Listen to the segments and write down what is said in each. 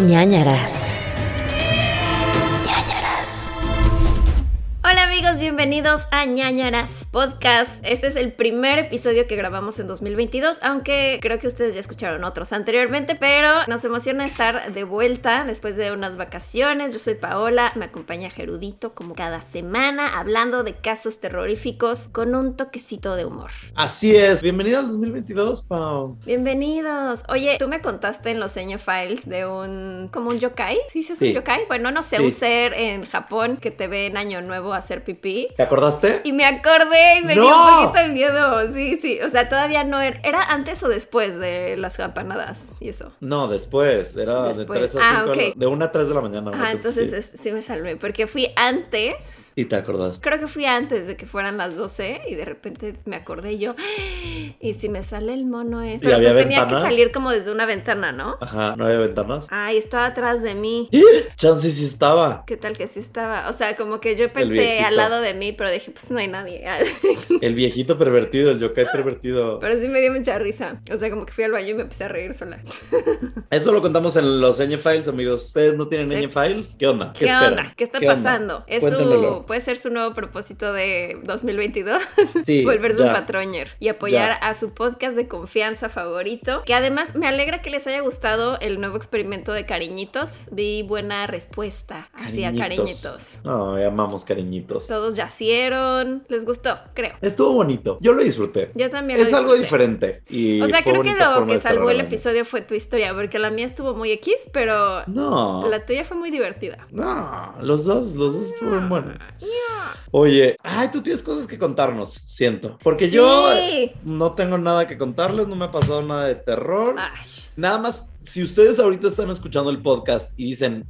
ñañaras. Hola amigos, bienvenidos a ñañaras Podcast. Este es el primer episodio que grabamos en 2022, aunque creo que ustedes ya escucharon otros anteriormente, pero nos emociona estar de vuelta después de unas vacaciones. Yo soy Paola, me acompaña Gerudito como cada semana hablando de casos terroríficos con un toquecito de humor. Así es, bienvenido al 2022, Pau. Bienvenidos. Oye, tú me contaste en los Seño Files de un como un yokai. ¿Sí dices Sí. un yokai? Bueno, no sé, Sí. un ser en Japón que te ve en Año Nuevo hacer pipí. ¿Te acordaste? Y me acordé y me dio ¡No! un poquito de miedo. Sí, sí. O sea, todavía no era. ¿Era antes o después de las campanadas y eso? No, después, era Después. de 3 a Ah, 5, ok. de 1 a 3 de la mañana. cosa entonces es- sí me salvé. Porque fui antes. Y te acordaste. Creo que fui antes de que fueran las 12 y de repente me acordé y yo. Y si me sale el mono es. ¿Y Pero había te tenía ventanas? que salir como desde una ventana, ¿no? Ajá, no había ventanas. Ay, estaba atrás de mí. ¡Ih! Chance sí estaba. ¿Qué tal que sí estaba? O sea, como que yo pensé viejito. al lado de mí, pero dije, pues no hay nadie. El viejito pervertido, el yokai pervertido. pero sí me dio mucha risa. O sea, como que fui al baño y me empecé a reír sola. Eso lo contamos en los Ñ Files, amigos. ¿Ustedes no tienen Sí. Ñ Files? ¿Qué onda? ¿Qué, onda? ¿Qué está pasando? Es su, puede ser su nuevo propósito de 2022. Sí, Volverse ya. un patroñer y apoyar Ya. a su podcast de confianza favorito. Que además me alegra que les haya gustado el nuevo experimento de cariñitos. Vi buena respuesta hacia cariñitos. No, amamos cariñitos. Todos yacieron. Les gustó, creo. Esto bonito. Yo lo disfruté. Yo también lo Es algo diferente. Y O sea, creo que lo que salvó el episodio fue tu historia, porque la mía estuvo muy X, pero No. la tuya fue muy divertida. No, los dos, los dos estuvieron buenos. Oye, ay, tú tienes cosas que contarnos, siento. Porque yo no tengo nada que contarles, no me ha pasado nada de terror. Nada más, si ustedes ahorita están escuchando el podcast y dicen,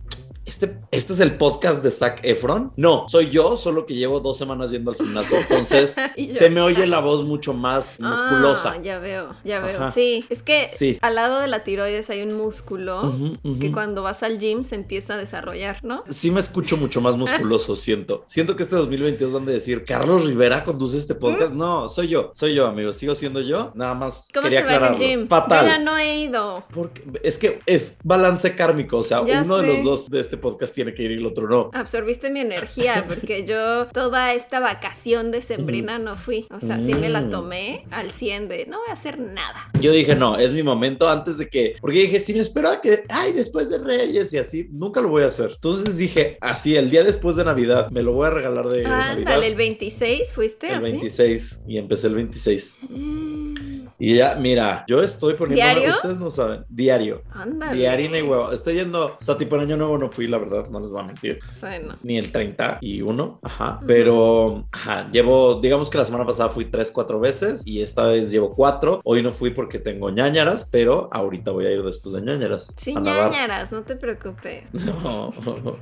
este, este es el podcast de Zac Efron. No, soy yo, solo que llevo dos semanas yendo al gimnasio. Entonces, se me oye la voz mucho más musculosa. Ah, ya veo, ya veo. Ajá. Sí, es que Sí. al lado de la tiroides hay un músculo que cuando vas al gym se empieza a desarrollar, ¿no? Sí me escucho mucho más musculoso, siento. Siento que este 2022 van de decir, Carlos Rivera conduce este podcast. No, soy yo, soy yo, amigos. Sigo siendo yo. Nada más ¿Cómo quería te va en el aclararlo. gym? Fatal. Yo ya no he ido. Porque es que es balance kármico. O sea, Ya uno de los dos de este podcast tiene que ir y el otro no. Absorbiste mi energía porque yo toda esta vacación de sembrina no fui. O sea, sí me la Mm. tomé al 100 de no voy a hacer nada. Yo dije, no, es mi momento antes de que. Porque dije, si me espero a que. Ay, después de Reyes y así, nunca lo voy a hacer. Entonces dije, así, el día después de Navidad, me lo voy a regalar de Navidad. Ándale, el 26 fuiste El así. 26. Y empecé el 26. Mm, Y ya, mira, yo estoy poniendo. ¿Diario? Ustedes no saben. Diario. Ándale. Diario y huevo. Estoy yendo. O sea, tipo en Año Nuevo no fui, la verdad, no les voy a mentir. Ni el 31, ajá. Ujú. Pero, ajá, llevo, digamos que la semana pasada fui 3, 4 veces y esta vez llevo 4. Hoy no fui porque tengo ñañaras, pero ahorita voy a ir después de ñañaras. Sí, ñañaras, no te preocupes. No,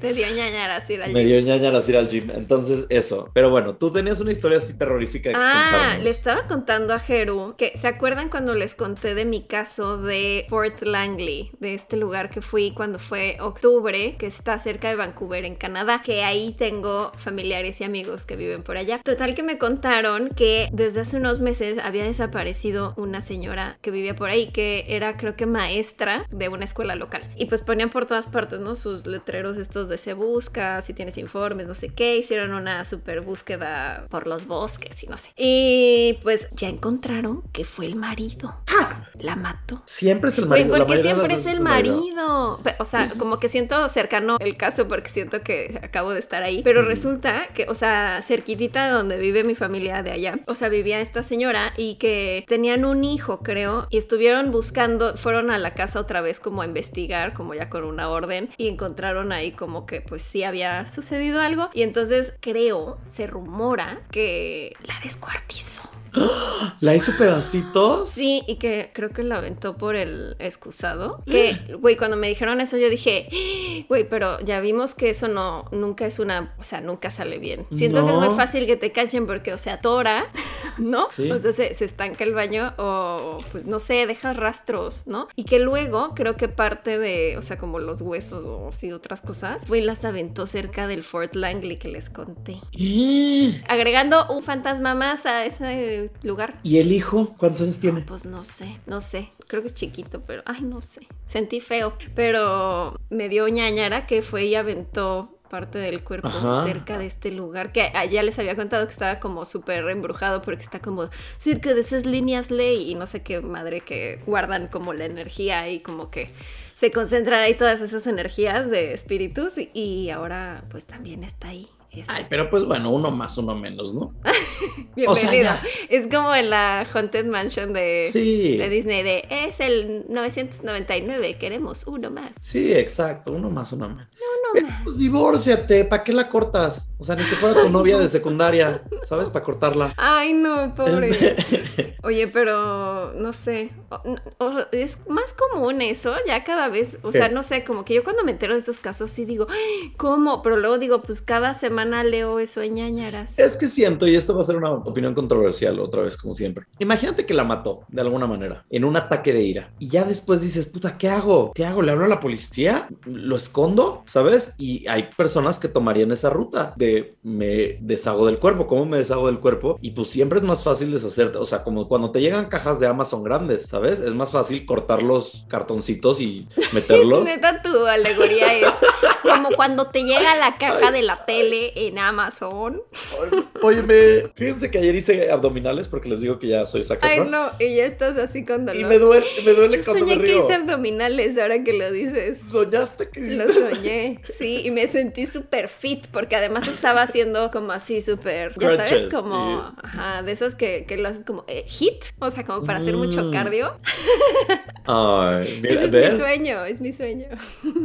Te dio ñañaras ir al me gym. dio ñañaras ir al gym. Entonces, eso. Pero bueno, tú tenías una historia así terrorífica que Ah, contarnos. le estaba contando a Jeru que se acuerdan cuando les conté de mi caso de Fort Langley, de este lugar que fui cuando fue octubre, que está cerca de Vancouver en Canadá, que ahí tengo familiares y amigos que viven por allá. Total que me contaron que desde hace unos meses había desaparecido una señora que vivía por ahí, que era creo que maestra de una escuela local. Y pues ponían por todas partes, ¿no? Sus letreros estos de se busca, si tienes informes, no sé qué, hicieron una super búsqueda por los bosques y no sé. Y pues ya encontraron que fue el marido. La mató. Siempre es el marido. porque siempre es el marido. O sea, Pues- como que siento cercano el caso porque siento que acabo de estar ahí. Pero resulta que, o sea, cerquitita de donde vive mi familia de allá, o sea, vivía esta señora y que tenían un hijo, creo, y estuvieron buscando, fueron a la casa otra vez como a investigar, como ya con una orden, y encontraron ahí como que pues sí había sucedido algo. Y entonces creo, se rumora que la descuartizó. ¿La hizo pedacitos? Sí, y que creo que lo aventó por el excusado. Que, güey, cuando me dijeron eso, yo dije, "Ah, güey, pero ya vimos que eso no, nunca es una, o sea, nunca sale bien. Siento que es muy fácil que te cachen porque, o sea, tora, ¿no? Sí. O sea, se, se estanca el baño o, pues, no sé, dejas rastros, ¿no? Y que luego creo que parte de, o sea, como los huesos o así otras cosas, fue y las aventó cerca del Fort Langley que les conté. ¡Eh! Agregando un fantasma más a ese lugar. ¿Y el hijo? ¿Cuántos años tiene? Pues no sé, no sé. Creo que es chiquito, pero ay, no sé. Sentí feo. Pero me dio ñañara que fue y aventó parte del cuerpo Ajá. cerca de este lugar que ya les había contado que estaba como súper embrujado porque está como cerca de esas líneas ley y no sé qué madre que guardan como la energía y como que se concentran ahí todas esas energías de espíritus y, y ahora pues también está ahí. Eso. Ay, pero pues bueno, uno más, uno menos, ¿no? Bienvenido. o sea. Es como en la Haunted Mansion de, Sí. de Disney de es el 999, queremos uno más. Sí, exacto, uno más, uno menos. Uno Pero, más. pues divórciate, ¿para qué la cortas? O sea, ni que fuera tu novia de secundaria, ¿sabes? Para cortarla. Ay, no, pobre. Oye, pero no sé. o- o- es más común eso, ya cada vez. O sea, no sé, como que yo cuando me entero de esos casos sí digo, "Ay, ¿cómo? Pero luego digo, pues cada semana leo eso en ñañaras. Es que siento, y esto va a ser una opinión controversial otra vez, como siempre. Imagínate que la mató de alguna manera, en un ataque de ira. Y ya después dices, puta, ¿qué hago? ¿Qué hago? ¿Le hablo a la policía? ¿Lo escondo? ¿Sabes? Y hay personas que tomarían esa ruta de me deshago del cuerpo. ¿Cómo me deshago del cuerpo? Y pues siempre es más fácil deshacerte. O sea, como cuando te llegan cajas de Amazon grandes, ¿sabes? Es más fácil cortar los cartoncitos y meterlos. Neta, tu alegoría es como cuando te llega la caja de la tele en Amazon. Óyeme, fíjense que ayer hice abdominales porque les digo que ya soy saca Ay, no, y ya estás así con dolor. Y me duele, me duele Yo cuando soñé me que río. hice abdominales ahora que lo dices. Soñaste que Lo soñé, sí, y me sentí súper fit porque además estaba haciendo como así súper, ya sabes, como, ajá, de esos que, que lo haces como eh, hit, o sea, como para hacer mucho Mm. cardio. Ay, mira, Ese es ¿ves? mi sueño, es mi sueño.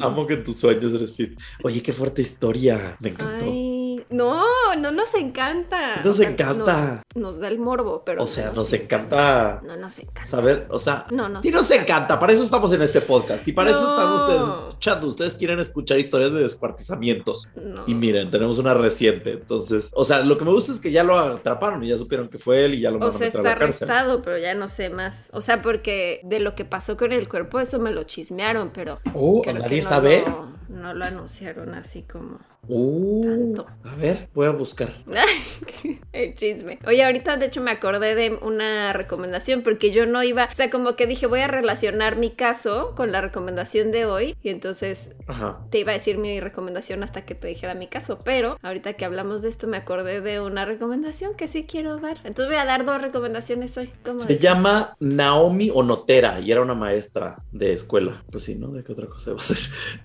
Amo que en tus sueños eres fit. Oye, qué fuerte historia. Me encantó. Ay, no, no nos encanta. Sí nos encanta. Nos, nos da el morbo, pero. o sea, no nos encanta No nos encanta. saber, o sea, No nos sí nos encanta. Para eso estamos en este podcast y para eso están ustedes escuchando. Ustedes quieren escuchar historias de descuartizamientos. No. Y miren, tenemos una reciente. Entonces, o sea, lo que me gusta es que ya lo atraparon y ya supieron que fue él y ya lo O van a sea, a está cárcel. arrestado, pero ya no sé más. O sea, porque de lo que pasó con el cuerpo, eso me lo chismearon, pero. Oh, nadie no sabe. Lo, no lo anunciaron así como. Uh, Tanto. a ver, voy a buscar. el chisme. Oye, ahorita de hecho me acordé de una recomendación porque yo no iba, o sea, como que dije voy a relacionar mi caso con la recomendación de hoy y entonces Ajá. te iba a decir mi recomendación hasta que te dijera mi caso, pero ahorita que hablamos de esto me acordé de una recomendación que sí quiero dar. Entonces voy a dar dos recomendaciones hoy. ¿Cómo Se llama Naomi Onotera y era una maestra de escuela. Pues sí, ¿no? ¿De qué otra cosa va a ser?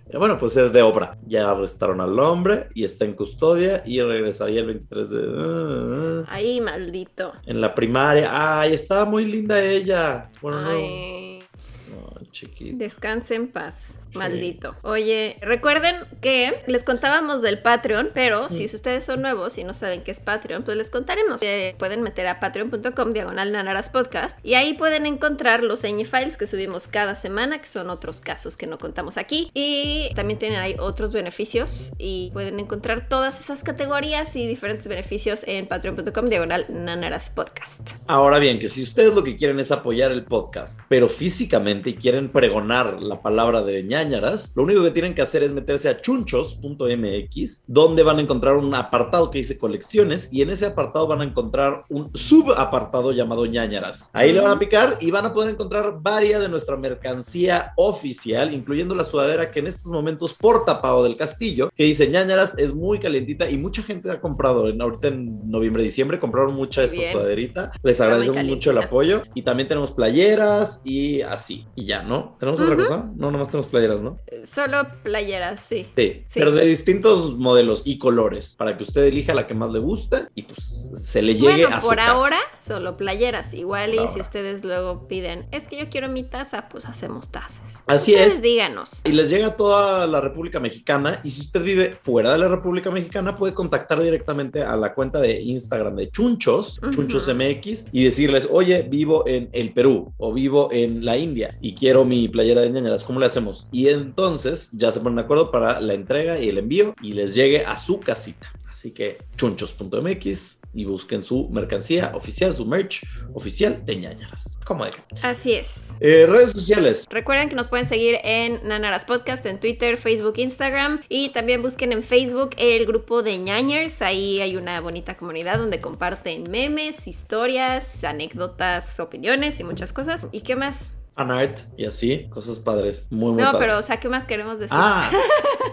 Eh, Bueno, pues es de obra. Ya arrestaron al hombre y está en custodia y regresaría el 23 de... ah, ah, Ay, maldito. en la primaria. Ay, estaba muy linda ella. Bueno, no. Chiquita. descanse en paz. Maldito. Oye, recuerden que les contábamos del Patreon, pero si ustedes son nuevos y no saben qué es Patreon, pues les contaremos. Eh, pueden meter a patreon.com diagonal nanaras podcast y ahí pueden encontrar los ñ files que subimos cada semana, que son otros casos que no contamos aquí. Y también tienen ahí otros beneficios y pueden encontrar todas esas categorías y diferentes beneficios en patreon.com diagonal nanaras podcast. Ahora bien, que si ustedes lo que quieren es apoyar el podcast, pero físicamente y quieren pregonar la palabra de lo único que tienen que hacer es meterse a chunchos.mx, donde van a encontrar un apartado que dice colecciones y en ese apartado van a encontrar un subapartado llamado ñañaras. Ahí le van a picar y van a poder encontrar varias de nuestra mercancía oficial, incluyendo la sudadera que en estos momentos porta Pau del Castillo, que dice ñañaras, es muy calientita y mucha gente ha comprado. En, ahorita en noviembre, diciembre compraron mucha esta Bien. sudaderita. Les agradecemos mucho el apoyo. Y también tenemos playeras y así. Y ya, ¿no? ¿Tenemos otra cosa? No, nomás tenemos playeras, ¿no? Eh, Solo playeras, sí. Sí, Sí. pero de distintos modelos y colores para que usted elija la que más le gusta y pues se le llegue Bueno, a su por ahora, solo playeras. Igual y si ustedes luego piden, es que yo quiero mi taza, pues hacemos tazas. Así Ustedes es. díganos. Y les llega a toda la República Mexicana. Y si usted vive fuera de la República Mexicana, puede contactar directamente a la cuenta de Instagram de Chunchos, Ujú. Chunchos MX, y decirles, oye, vivo en el Perú o vivo en la India y quiero mi playera de ñañaras, ¿cómo le hacemos? Y entonces ya se ponen de acuerdo para la entrega y el envío y les llegue a su casita. Así que chunchos.mx, y busquen su mercancía oficial, su merch oficial de ñañaras. ¿Cómo de? Así es. Eh, redes sociales. Recuerden que nos pueden seguir en Nanaras Podcast, en Twitter, Facebook, Instagram y también busquen en Facebook el grupo de ñañers. Ahí hay una bonita comunidad donde comparten memes, historias, anécdotas, opiniones y muchas cosas. ¿Y qué más? Anart y así, cosas padres, muy, muy No, padres. pero, o sea, ¿qué más queremos decir? Ah,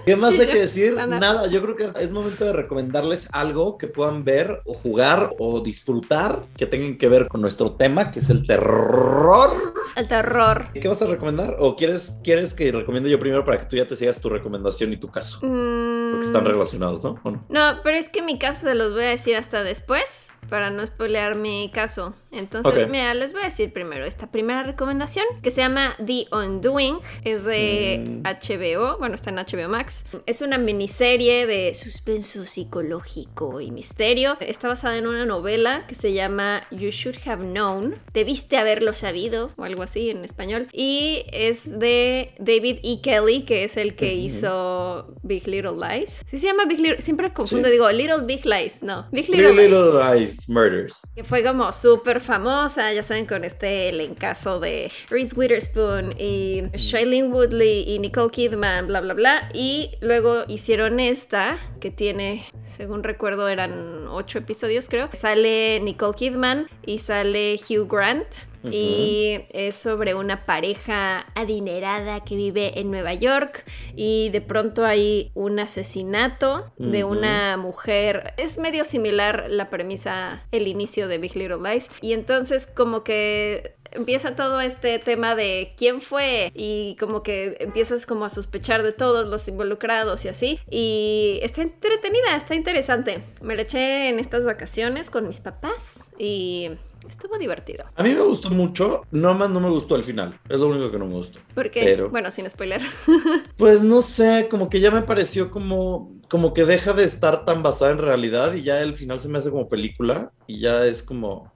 ¿qué más hay que decir? Nada. Nada, yo creo que es momento de recomendarles algo que puedan ver o jugar o disfrutar que tengan que ver con nuestro tema, que es el terror. El terror. ¿Qué vas a recomendar? ¿O quieres, quieres que recomiende yo primero para que tú ya te sigas tu recomendación y tu caso? Mm, Porque están relacionados, ¿no? ¿O no? No, pero es que mi caso se los voy a decir hasta después para no spoilear mi caso. Entonces, Ok. mira, les voy a decir primero esta primera recomendación que se llama The Undoing. Es de Mm. HBO, bueno, está en HBO Max. Es una miniserie de suspenso psicológico y misterio. Está basada en una novela que se llama You Should Have Known. Debiste haberlo sabido, o algo así en español. Y es de David E. Kelly, que es el que hizo Big Little Lies. Sí se llama Big Little, siempre confundo, Sí. digo Little Big Lies, no, Big Little, Little, Lies. Little Murders. Que fue como súper famosa, ya saben, con este elencazo de Reese Witherspoon y Shailene Woodley y Nicole Kidman, bla, bla, bla. Y luego hicieron esta, que tiene, según recuerdo, eran ocho episodios, creo. Sale Nicole Kidman y sale Hugh Grant. Y es sobre una pareja adinerada que vive en Nueva York y de pronto hay un asesinato de una mujer. Es medio similar la premisa, el inicio de Big Little Lies. Y entonces como que empieza todo este tema de quién fue y como que empiezas como a sospechar de todos los involucrados y así. Y está entretenida, está interesante. Me la eché en estas vacaciones con mis papás y estuvo divertido. A mí me gustó mucho, nomás no me gustó el final. Es lo único que no me gustó. Porque, Pero- bueno, sin spoiler. Pues no sé, como que ya me pareció como, como que deja de estar tan basada en realidad y ya el final se me hace como película y ya es como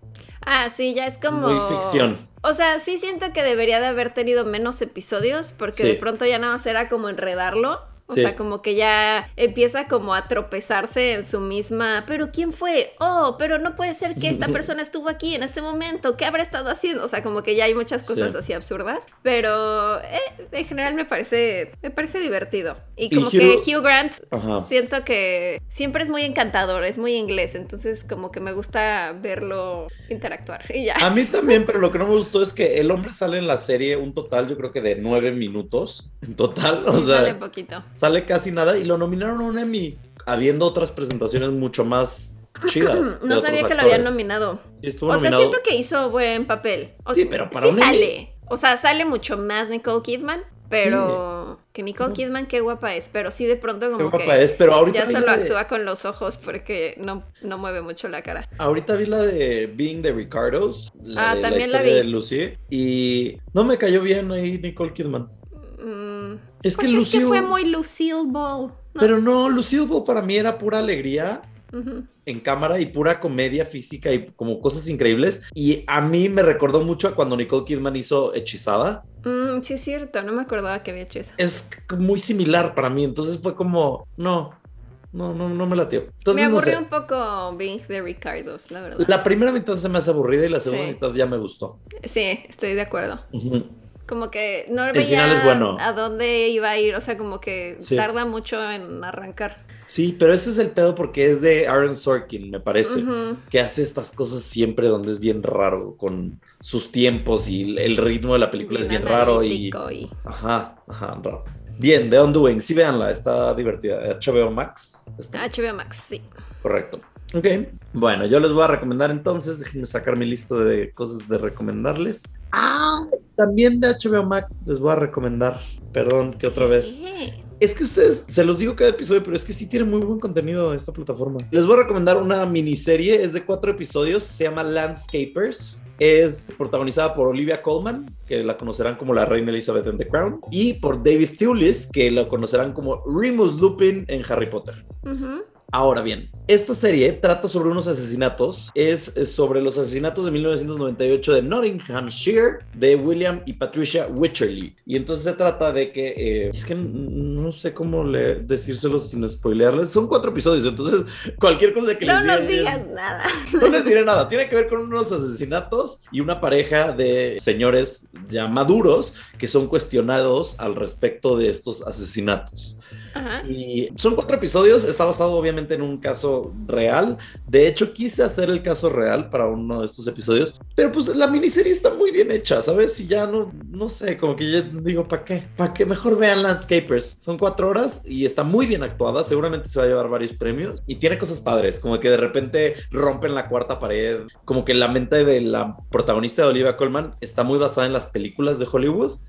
Ah, sí, ya es como... muy ficción. O sea, sí siento que debería de haber tenido menos episodios porque Sí. de pronto ya nada más era como enredarlo. O Sí. sea, como que ya empieza como a tropezarse en su misma, pero ¿quién fue? Oh, pero no puede ser que esta persona estuvo aquí en este momento, ¿qué habrá estado haciendo? O sea, como que ya hay muchas cosas Sí. así absurdas, pero eh, en general me parece me parece divertido. Y Y como Hugh- que Hugh Grant Ajá. siento que siempre es muy encantador, es muy inglés, entonces como que me gusta verlo interactuar y ya. A mí también, pero lo que no me gustó es que el hombre sale en la serie un total, yo creo que de nueve minutos en total, o sea, sale poquito. Sale casi nada y lo nominaron a un Emmy, habiendo otras presentaciones mucho más chidas. de No sabía que lo habían nominado. Estuvo O sea, siento que hizo buen papel. O- Sí, pero para sí un Emmy. O sea, sale mucho más Nicole Kidman, pero que Nicole sé. Kidman qué guapa es, pero sí de pronto Qué como guapa que es, pero ahorita ya solo de- actúa con los ojos porque no, no mueve mucho la cara. Ahorita vi la de Being the Ricardos, la Ah, de también la vi. de Lucy, y no me cayó bien ahí Nicole Kidman. Mm, Es que pues Lucille, es que fue muy Lucille Ball. ¿no? pero no, Lucille Ball para mí era pura alegría Ujú. en cámara y pura comedia física y como cosas increíbles. Y a mí me recordó mucho a cuando Nicole Kidman hizo Hechizada. Mm, sí, es cierto, no me acordaba que había hecho eso. Es muy similar para mí, entonces fue como, no, no, no, no me latió. Entonces, me no aburrió sé. un poco Being the Ricardos, la verdad. La primera mitad se me hace aburrida y la segunda Sí. mitad ya me gustó. Sí, estoy de acuerdo. Ujú. Como que no El veía final es bueno. a dónde iba a ir, o sea, como que Sí. tarda mucho en arrancar. Sí, pero ese es el pedo porque es de Aaron Sorkin, me parece. Que hace estas cosas siempre donde es bien raro con sus tiempos y el ritmo de la película es bien raro y... Ajá, ajá, raro. Bien, The Undoing, sí véanla, está divertida. HBO Max, está HBO Max, sí. correcto. Ok, bueno, yo les voy a recomendar entonces, déjenme sacar mi lista de cosas de recomendarles. Ah, también de HBO Max les voy a recomendar, perdón que otra vez. Es que ustedes, se los digo cada episodio, pero es que sí tiene muy buen contenido esta plataforma. Les voy a recomendar una miniserie, es de cuatro episodios, se llama Landscapers. Es protagonizada por Olivia Colman, que la conocerán como la reina Elizabeth en The Crown, y por David Thewlis, que lo conocerán como Remus Lupin en Harry Potter. ujú. Ahora bien, esta serie trata sobre unos asesinatos, es sobre los asesinatos de 1998 de Nottinghamshire de William y Patricia Wycherley. Y entonces se trata de que, eh, es que no no sé cómo le, decírselo sin spoilearles. Son cuatro episodios, entonces cualquier cosa que no les nos diga digas es- nada. No les diré nada. Tiene que ver con unos asesinatos y una pareja de señores ya maduros que son cuestionados al respecto de estos asesinatos. Y son cuatro episodios, está basado obviamente en un caso real. De hecho, quise hacer el caso real para uno de estos episodios, pero pues la miniserie está muy bien hecha, ¿sabes? Y ya no, no sé, como que ya digo, ¿para qué? ¿Para qué? Mejor vean Landscapers. Son cuatro horas y está muy bien actuada, seguramente se va a llevar varios premios y tiene cosas padres, como que de repente rompen la cuarta pared, como que la mente de la protagonista de Olivia Colman está muy basada en las películas de Hollywood.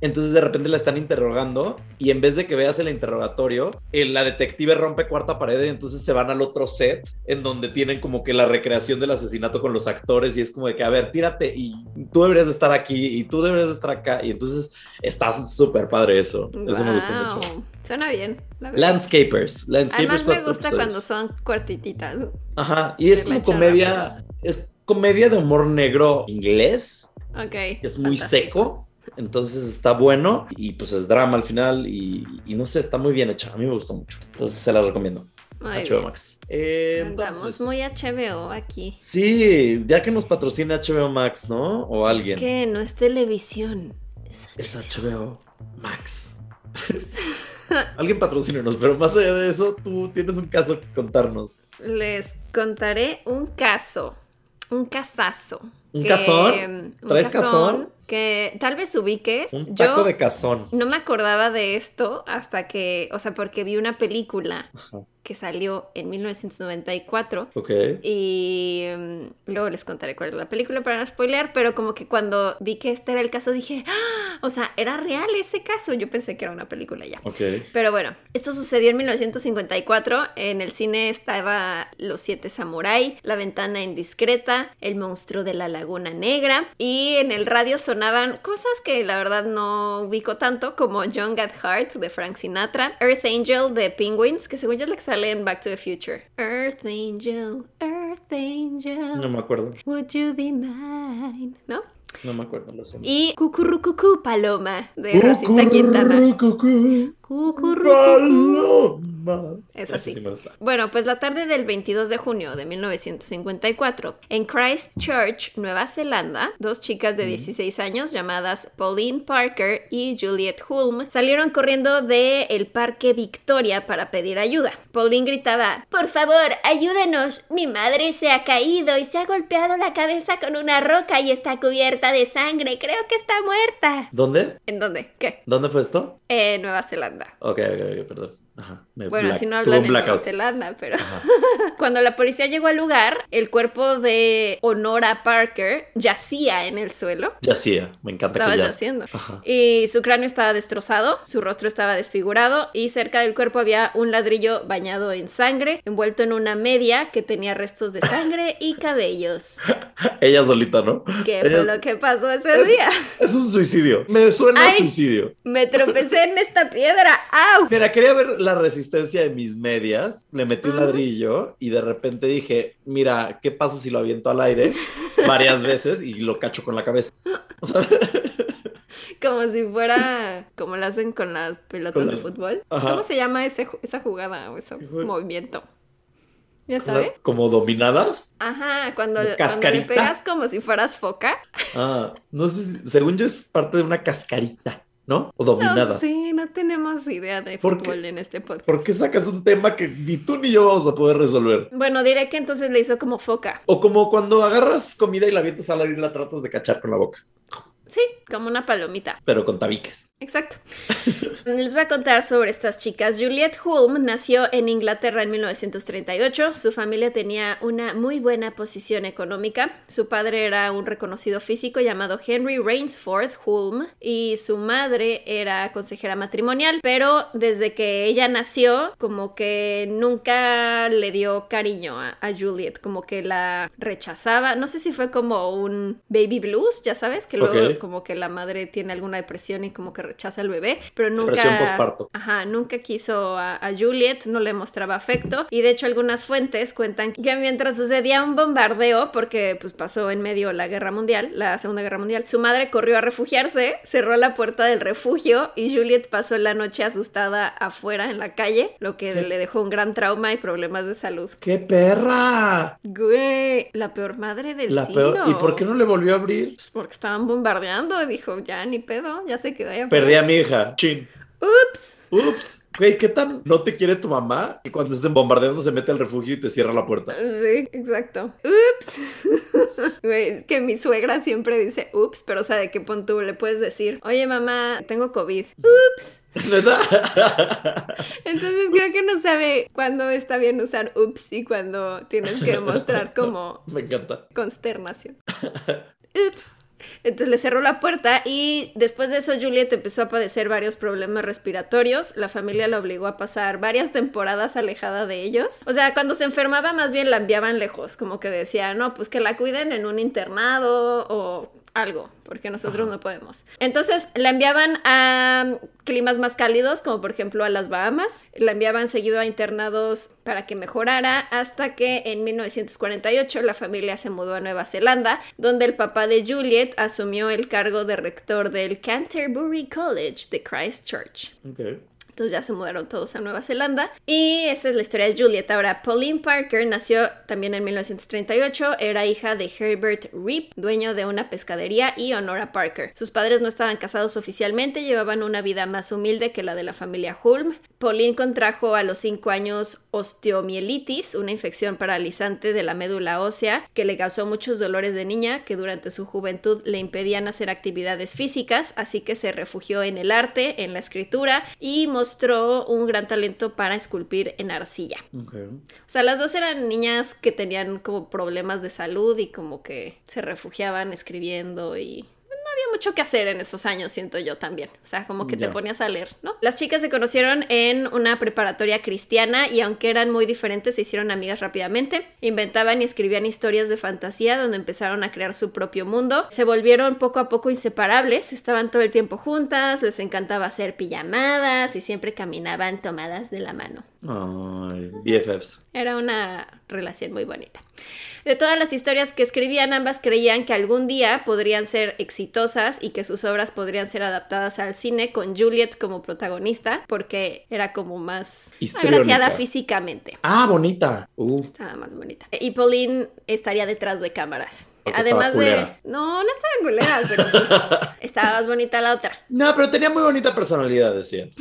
Entonces de repente la están interrogando y en vez de que veas el interrogatorio, la detective rompe cuarta pared y entonces se van al otro set en donde tienen como que la recreación del asesinato con los actores y es como de que, a ver, tírate y tú deberías estar aquí y tú deberías estar acá y entonces está súper padre eso. Eso me gustó Guau. mucho. Suena bien. la. Landscapers. Landscapers Además me gusta cuando son cortititas. Ajá, y es como comedia, es comedia de humor negro inglés. Ok. es muy fantástico. seco, entonces está bueno y pues es drama al final y, y no sé, está muy bien hecha, a mí me gustó mucho, entonces se la recomiendo. Muy HBO bien. Max. Eh, Andamos entonces, muy HBO aquí. Sí, ya que nos patrocina HBO Max, ¿no? O alguien. Es que no es televisión. Es Es HBO Max. alguien patrocínenos, pero más allá de eso, tú tienes un caso que contarnos. Les contaré un caso. Un casazo. ¿Un que- cazón? un ¿Traes cazón? Que tal vez ubiques. Un Yo taco de cazón. no me acordaba de esto hasta que, o sea, porque vi una película Ajá. que salió en 1994 Ok. y mm, luego les contaré cuál es la película para no spoilear, pero como que cuando vi que este era el caso dije, ¡Ah! o sea, era real ese caso, yo pensé que era una película ya. Ok. Pero bueno, esto sucedió en 1954. En el cine estaba Los Siete Samurai, La Ventana Indiscreta, El Monstruo de la Laguna Negra. Y en el radio sonaban cosas que la verdad no ubico tanto, como Young at Heart de Frank Sinatra, Earth Angel de Penguins, que según yo es la que sale en Back to the Future. Earth Angel, Earth Angel, No me acuerdo. would you be mine? ¿No? No me acuerdo, lo sé. Y Cucurrucucú Paloma de Rosita Quintana. Cucurrucucú, Cucurrucucú. Es así. sí. Bueno, pues la tarde del 22 de junio de 1954, en Christchurch, Nueva Zelanda, dos chicas de 16 años llamadas Pauline Parker y Juliet Hulme salieron corriendo del el Parque Victoria para pedir ayuda. Pauline gritaba, Por favor, ayúdenos, mi madre se ha caído y se ha golpeado la cabeza con una roca y está cubierta de sangre, creo que está muerta. ¿Dónde? ¿En dónde? ¿Qué? ¿Dónde fue esto? En Nueva Zelanda. Ok, ok, ok, perdón. Ajá. Bueno, black- así no hablan en Nueva. Zelanda, pero... Cuando la policía llegó al lugar, el cuerpo de Honora Parker yacía en el suelo. Yacía, me encanta Estaba que ya. yaciendo. Ajá. Y su cráneo estaba destrozado, su rostro estaba desfigurado y cerca del cuerpo había un ladrillo bañado en sangre, envuelto en una media que tenía restos de sangre y cabellos. Ella solita, ¿no? ¿Qué Ella- fue lo que pasó ese Es- día? Es un suicidio. Me suena a suicidio. Me tropecé en esta piedra. ¡Au! Mira, quería ver la resistencia de mis medias. Le metí un ladrillo y de repente dije, mira, ¿qué pasa si lo aviento al aire varias veces y lo cacho con la cabeza? O sea, Como si fuera como lo hacen con las pelotas Con de fútbol. Ajá. ¿Cómo se llama ese, esa jugada o ese movimiento? ¿Ya sabes? como dominadas. Ajá, cuando, cuando le pegas como si fueras foca. Ah, no sé, si- según yo es parte de una cascarita, ¿no? O No dominadas. sé, no tenemos idea de ¿Por qué? fútbol en este podcast. ¿Por qué sacas un tema que ni tú ni yo vamos a poder resolver? Bueno, diré que entonces le hizo como foca. O como cuando agarras comida y la avientas al aire y la tratas de cachar con la boca, Sí, como una palomita. pero con tabiques. Exacto. Les voy a contar sobre estas chicas. Juliette Hulme nació en Inglaterra en 1938. Su familia tenía una muy buena posición económica. Su padre era un reconocido físico llamado Henry Rainsford Hulme y su madre era consejera matrimonial, pero desde que ella nació, como que nunca le dio cariño a, a Juliet, como que la rechazaba. No sé si fue como un baby blues, ya sabes, que luego. Como que la madre tiene alguna depresión y como que rechaza al bebé, pero nunca... Ajá, nunca quiso a, a Juliet, no le mostraba afecto y de hecho algunas fuentes cuentan que mientras sucedía un bombardeo, porque pues pasó en medio la guerra mundial, la segunda guerra mundial, su madre corrió a refugiarse, cerró la puerta del refugio y Juliet pasó la noche asustada afuera en la calle, lo que ¿Qué? le dejó un gran trauma y problemas de salud. ¡Qué perra! Güey, la peor madre del La siglo. peor. ¿Y por qué no le volvió a abrir? Pues porque estaban bombardeando, dijo, ya ni pedo, ya se quedó. Perdí a mi hija. Chin. Ups. Ups. Güey, ¿qué tan no te quiere tu mamá que cuando estén bombardeando se mete al refugio y te cierra la puerta? Sí, exacto. Ups. Güey, es que mi suegra siempre dice ups, pero o sea, de qué pon tú le puedes decir, oye mamá, tengo COVID. Ups. ¿Verdad? Entonces creo que no sabe cuándo está bien usar ups y cuándo tienes que demostrar como Me encanta. consternación. Ups. Entonces le cerró la puerta y después de eso Juliet empezó a padecer varios problemas respiratorios. La familia la obligó a pasar varias temporadas alejada de ellos. O sea, cuando se enfermaba más bien la enviaban lejos, como que decía, no, pues que la cuiden en un internado o algo, porque nosotros Ajá. no podemos. Entonces la enviaban a climas más cálidos, como por ejemplo a las Bahamas. La enviaban seguido a internados para que mejorara, hasta que en 1948 la familia se mudó a Nueva Zelanda, donde el papá de Juliet asumió el cargo de rector del Canterbury College de Christchurch. Entonces ya se mudaron todos a Nueva Zelanda. Y esta es la historia de Juliet. Ahora, Pauline Parker nació también en 1938. Era hija de Herbert Reap, dueño de una pescadería, y Honora Parker. Sus padres no estaban casados oficialmente, llevaban una vida más humilde que la de la familia Hulme. Pauline contrajo a los 5 años osteomielitis, una infección paralizante de la médula ósea que le causó muchos dolores de niña que durante su juventud le impedían hacer actividades físicas, así que se refugió en el arte, en la escritura y mostró un gran talento para esculpir en arcilla. Ok. O sea, las dos eran niñas que tenían como problemas de salud y como que se refugiaban escribiendo y había mucho que hacer en esos años, siento yo también. O sea, como que te ponías a leer, ¿no? Las chicas se conocieron en una preparatoria cristiana y aunque eran muy diferentes, se hicieron amigas rápidamente. Inventaban y escribían historias de fantasía donde empezaron a crear su propio mundo. Se volvieron poco a poco inseparables, estaban todo el tiempo juntas, les encantaba hacer pijamadas y siempre caminaban tomadas de la mano. Ay, BFFs. Era una relación muy bonita. De todas las historias que escribían, ambas creían que algún día podrían ser exitosas y que sus obras podrían ser adaptadas al cine con Juliet como protagonista, porque era como más Histriónica. agraciada físicamente. Ah, bonita. Uh, Estaba más bonita. Y Pauline estaría detrás de cámaras. Además de. No, no estaba culera, pero pues, estaba más bonita la otra. No, pero tenía muy bonita personalidad, decías.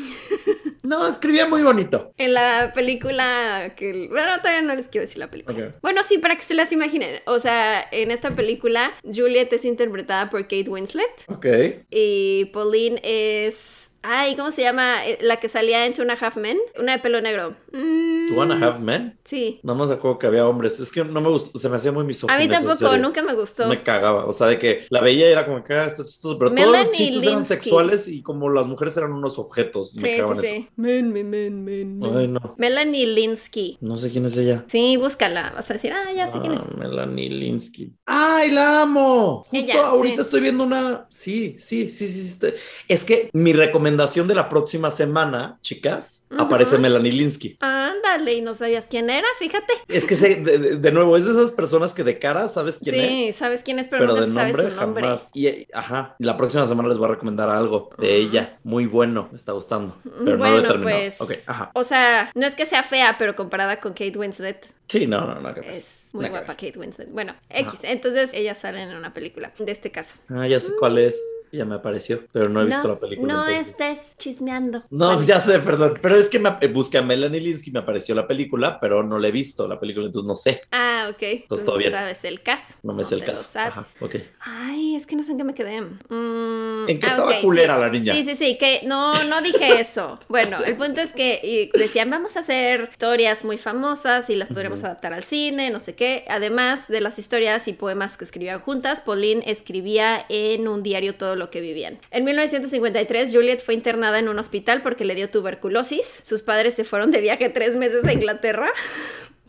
No, escribía muy bonito. En la película que... Bueno, todavía no les quiero decir la película. Bueno, sí, para que se las imaginen. O sea, en esta película, Juliet es interpretada por Kate Winslet Ok. y Pauline es... Ay, ¿cómo se llama? Eh, La que salía en Two and a Half Men. Una de pelo negro. Mm, ¿Tú wanna have men? Sí. No me acuerdo que había hombres. Es que no me gustó, se me hacía muy misógino. A mí esa tampoco, serie. nunca me gustó. Me cagaba. O sea, de que la veía y era como que ah, esto es chistoso, pero todos los chistes eran sexuales y como las mujeres eran unos objetos. Me Sí, cagaban sí, eso. sí. Men, men, men, men, men. Ay, no. Melanie Linsky. No sé quién es ella. Sí, búscala. Vas a decir, ah, ya sé quién es. Ah, Melanie Linsky. ¡Ay, la amo! Justo Ella, ahorita sí. estoy viendo una. Sí, sí, sí, sí. sí. Es que mi recomendación de la próxima semana, chicas, aparece Melanie Linsky. Ándale, y no sabías quién era, fíjate. Es que sé, de, nuevo, es de esas personas que de cara sabes quién sí, es. sabes quién es, pero, Pero nunca de te sabes nombre, su nombre. jamás. Y, ajá, la próxima semana les voy a recomendar algo de ella. Muy bueno, me está gustando. Pero no lo he terminado. pues. Ok, ajá. O sea, no es que sea fea, pero comparada con Kate Winslet, Sí, no, no, no. ver. Es muy guapa Kate Winslet. Bueno, X. Entonces ella sale en una película de este caso. Ah, ya sé cuál es. Ya me apareció, pero no he visto la película. No entonces. estés chismeando. No, Vale. ya sé, perdón. Pero es que me busqué a Melanie Linsky, me apareció la película, pero no la he visto la película, entonces no sé. Ah, ok. Entonces todo no bien. sabes el caso. No me sé el caso. Ajá, ok. Ay, es que no sé en qué me quedé. Mm, ¿En qué ah, estaba culera sí. la niña? Sí, sí, sí, que no, no dije eso. Bueno, el punto es que y decían, vamos a hacer historias muy famosas y las podremos adaptar al cine, no sé qué. Además de las historias y poemas que escribían juntas, Pauline escribía en un diario todo lo que vivían. En 1953, Juliet fue internada en un hospital porque le dio tuberculosis. Sus padres se fueron de viaje tres meses a Inglaterra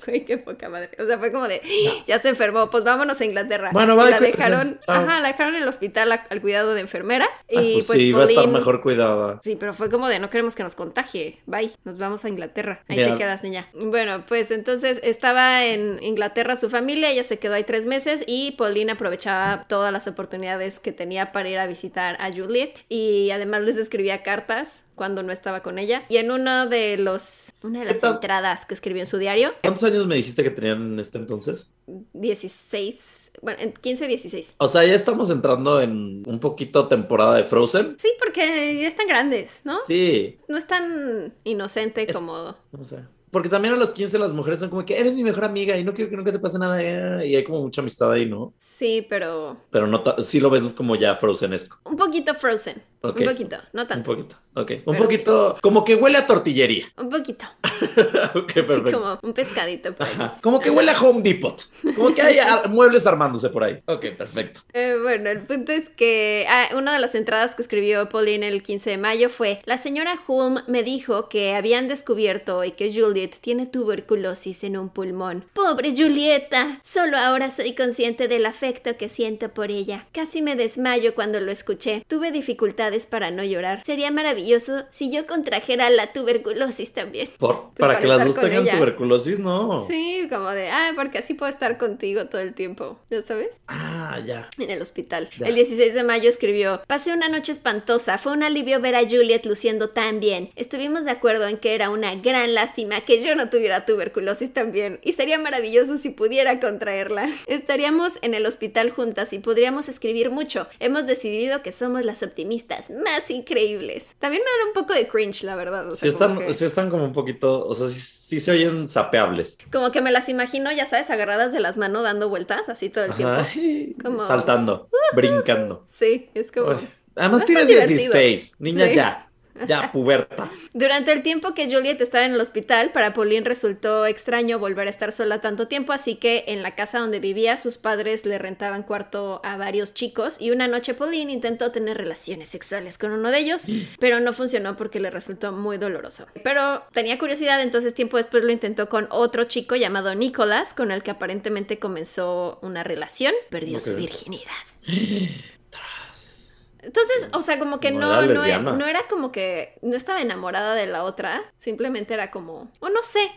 Güey, qué poca madre. O sea, fue como de, ya se enfermó, pues vámonos a Inglaterra. Bueno, bye, la dejaron, Chao. ajá, la dejaron en el hospital a- al cuidado de enfermeras. Ah, Y pues pues, sí, va a estar Pauline- mejor cuidada. Sí, pero fue como de no queremos que nos contagie. Bye, nos vamos a Inglaterra. Ahí te quedas, niña. Bueno, pues entonces estaba en Inglaterra su familia, ella se quedó ahí tres meses y Pauline aprovechaba todas las oportunidades que tenía para ir a visitar a Juliet y además les escribía cartas cuando no estaba con ella. Y en uno de los una de las Esta- entradas que escribió en su diario, ¿Cuántos años me dijiste que tenían en este entonces? 16, bueno, en 15, 16. O sea, ya estamos entrando en un poquito temporada de Frozen. Sí, porque ya están grandes, ¿no? Sí, No es tan inocente Es- como... no sé. Porque también a los 15 las mujeres son como que eres mi mejor amiga y no quiero que nunca te pase nada. eh", Y hay como mucha amistad ahí, ¿no? Sí, pero Pero no sí lo ves como ya Frozenesco. un poquito frozen. Un poquito, no Un tanto. poquito. Ok. Un poquito. Como que huele a tortillería. Un poquito. ok, Así como un pescadito por ahí. Ajá. Como que huele a Home Depot. Como que hay muebles armándose por ahí. Ok, perfecto. Eh, bueno, el punto es que ah, una de las entradas que escribió Pauline el 15 de mayo fue: La señora Hulme me dijo que habían descubierto hoy que Juliet tiene tuberculosis en un pulmón. Pobre Julieta, solo ahora soy consciente del afecto que siento por ella. Casi me desmayo cuando lo escuché. Tuve dificultades para no llorar. Sería maravilloso si yo contrajera la tuberculosis también. Por, Pues para para que las dos tengan ella. tuberculosis, no. Sí, como de, ah, porque así puedo estar contigo todo el tiempo, ¿ya sabes? Ah, ya. En el hospital. Ya. El 16 de mayo escribió, pasé una noche espantosa, fue un alivio ver a Juliet luciendo tan bien. Estuvimos de acuerdo en que era una gran lástima que yo no tuviera tuberculosis también, y sería maravilloso si pudiera contraerla. Estaríamos en el hospital juntas y podríamos escribir mucho. Hemos decidido que somos las optimistas más increíbles. También me da un poco de cringe, la verdad. o Sí como están, que- sí están como un poquito, o sea, sí, sí se oyen sapeables. Como que me las imagino, ya sabes, agarradas de las manos dando vueltas así todo el tiempo. Como- Saltando, brincando. Sí, es como... Uy. Además tienes estar 16. Niña, Sí. ya. Ya, puberta. Durante el tiempo que Juliet estaba en el hospital, para Pauline resultó extraño volver a estar sola tanto tiempo, así que en la casa donde vivía sus padres le rentaban cuarto a varios chicos y una noche Pauline intentó tener relaciones sexuales con uno de ellos, pero no funcionó porque le resultó muy doloroso. Pero tenía curiosidad, entonces tiempo después lo intentó con otro chico llamado Nicholas, con el que aparentemente comenzó una relación, perdió su virginidad. Entonces, o sea, como que No no, era no, era, como que no estaba enamorada de la otra, simplemente era como, o no sé.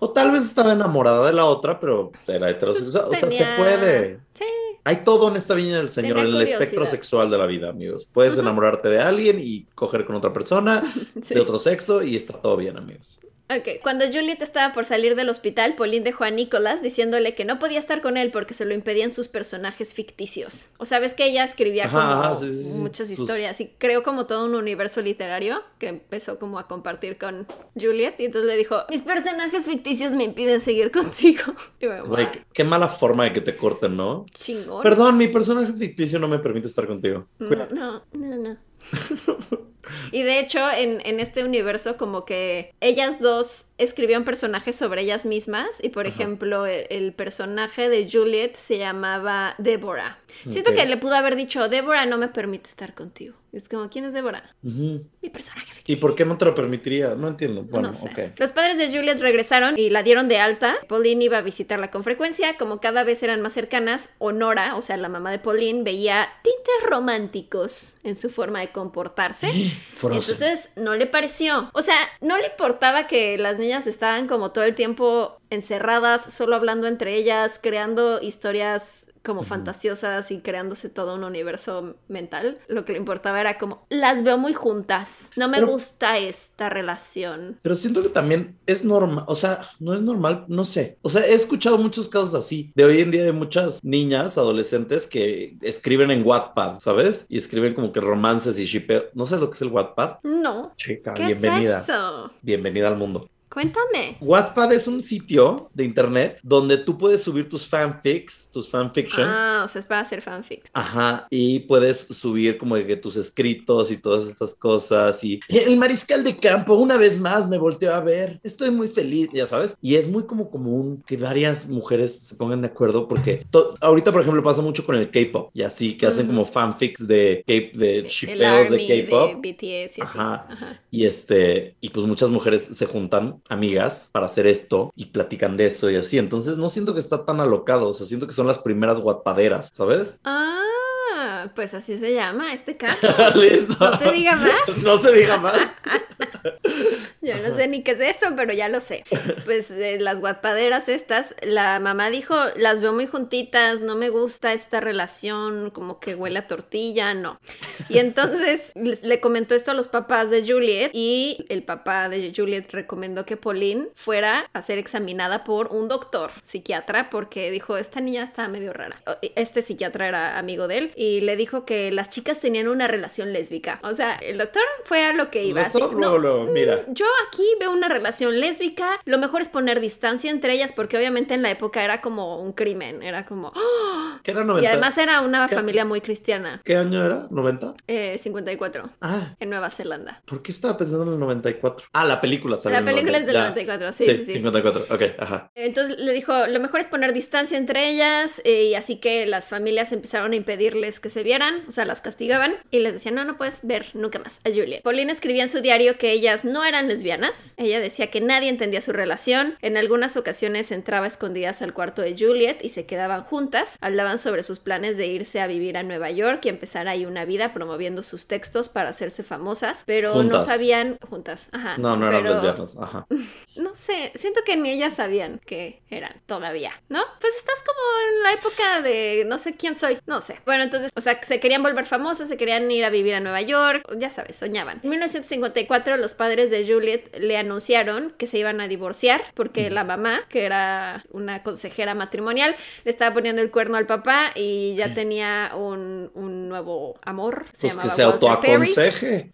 O tal vez estaba enamorada de la otra, pero era heterosexual. pues, o sea, se puede. Sí, Hay todo en esta viña del Señor, Tenía en el curiosidad. espectro sexual de la vida, amigos. Puedes enamorarte de alguien y coger con otra persona sí. de otro sexo y está todo bien, amigos. Ok, cuando Juliet estaba por salir del hospital, Pauline dejó a Nicholas diciéndole que no podía estar con él porque se lo impedían sus personajes ficticios. O sabes que ella escribía Ajá, como ajá, sí, sí, sí. muchas Sus- historias y creó como todo un universo literario que empezó como a compartir con Juliet y entonces le dijo, mis personajes ficticios me impiden seguir contigo. Y yo, Güey, "Guau, qué- qué mala forma de que te corten, ¿no? chingón. Perdón, mi personaje ficticio no me permite estar contigo. Mm, No, no, no. y de hecho, en, en este universo, como que ellas dos escribían personajes sobre ellas mismas. Y por Ajá. ejemplo, el, el personaje de Juliet se llamaba Deborah. Siento que le pudo haber dicho, Deborah no me permite estar contigo. Es como, ¿quién es Deborah? Ujú. Mi personaje ¿Y por qué no te lo permitiría? No entiendo. Bueno, no sé. Los padres de Juliet regresaron y la dieron de alta. Pauline iba a visitarla con frecuencia. Como cada vez eran más cercanas, Honora, o sea, la mamá de Pauline, veía tintes románticos en su forma de comportarse. Entonces no le pareció. O sea, no le importaba que las niñas estaban como todo el tiempo encerradas, solo hablando entre ellas, creando historias como fantasiosas y creándose todo un universo mental. Lo que le importaba era como, las veo muy juntas. No me Pero- gusta esta relación. Pero siento que también es normal, o sea, no es normal, no sé. O sea, he escuchado muchos casos así, de hoy en día de muchas niñas, adolescentes que escriben en Wattpad, ¿sabes? Y escriben como que romances y shipeo. ¿No sabes lo que es el Wattpad? No. Chica, ¿Qué bienvenida. es eso? Bienvenida al mundo. Cuéntame. Wattpad es un sitio de internet donde tú puedes subir tus fanfics, tus fanfictions. Ah, o sea, es para hacer fanfics. Ajá, y puedes subir como que tus escritos y todas estas cosas. Y el mariscal de campo, una vez más, me volteó a ver. Estoy muy feliz, ya sabes. Y es muy como común que varias mujeres se pongan de acuerdo porque ahorita, por ejemplo, pasa mucho con el K-pop y así que hacen como fanfics de, K- de shipeos de K-pop. BTS y así. Ajá. Ajá. Y este, y pues muchas mujeres se juntan como amigas para hacer esto y platican de eso y así. Entonces no siento que está tan alocado, o sea, siento que son las primeras guapaderas, ¿sabes? Ah, pues así se llama este caso. Listo. No se diga más. No se diga más. Yo no sé ni qué es eso, pero ya lo sé. Pues eh, las guapaderas estas, la mamá dijo, las veo muy juntitas, no me gusta esta relación, como que huele a tortilla, no. Y entonces le comentó esto a los papás de Juliet y el papá de Juliet recomendó que Pauline fuera a ser examinada por un doctor psiquiatra porque dijo, esta niña está medio rara. O- Este psiquiatra era amigo de él y le dijo que las chicas tenían una relación lésbica. O sea, el doctor fue a lo que iba. así, Doctor, no, luego, luego, mira. yo aquí veo una relación lésbica. Lo mejor es poner distancia entre ellas porque obviamente en la época era como un crimen. Era como... ¡ah! ¿Qué era Y 90? además era una ¿Qué? familia muy cristiana. ¿Qué año era? ¿90? Eh, 54 Ah, en Nueva Zelanda. ¿por qué estaba pensando en el 94? Ah, la película La película es del 90, ya. 94, sí, sí, sí. 54, ok, ajá. Entonces le dijo, lo mejor es poner distancia entre ellas eh, y así que las familias empezaron a impedirles que se vieran, o sea, las castigaban y les decían, no, no puedes ver nunca más a Juliet. Pauline escribía en su diario que ellas no eran lesbianas, ella decía que nadie entendía su relación, en algunas ocasiones entraba escondidas al cuarto de Juliet y se quedaban juntas, hablaban sobre sus planes de irse a vivir a Nueva York y empezar ahí una vida promoviendo sus textos para hacerse famosas, pero no sabían, juntas, ajá. No, no eran pero- lesbianas, ajá. no sé, siento que ni ellas sabían que eran todavía, ¿no? Pues estás como en la época de no sé quién soy, no sé. Bueno, entonces, o sea, se querían volver famosas, se querían ir a vivir a Nueva York, ya sabes, soñaban. En 1954 los padres de Juliet le anunciaron que se iban a divorciar porque la mamá, que era una consejera matrimonial, le estaba poniendo el cuerno al papá y ya tenía un, un nuevo amor. Se Pues que se autoaconseje.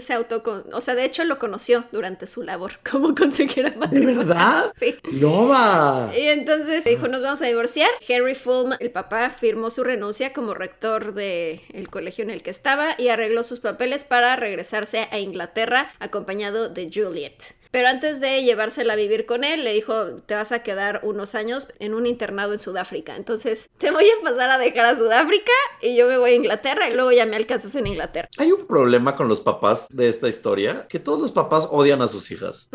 Se autocon- o sea, de hecho lo conoció durante su labor como consejera ¿De matrimonial. verdad? Sí. ¡Loba! Y entonces dijo, nos vamos a divorciar. Henry Fulham, el papá, firmó su renuncia como rector del colegio en el que estaba y arregló sus papeles para regresarse a Inglaterra acompañado de Juliet. Pero antes de llevársela a vivir con él, le dijo, te vas a quedar unos años en un internado en Sudáfrica. Entonces, te voy a pasar a dejar a Sudáfrica y yo me voy a Inglaterra y luego ya me alcanzas en Inglaterra. Hay un problema con los papás de esta historia, que todos los papás odian a sus hijas.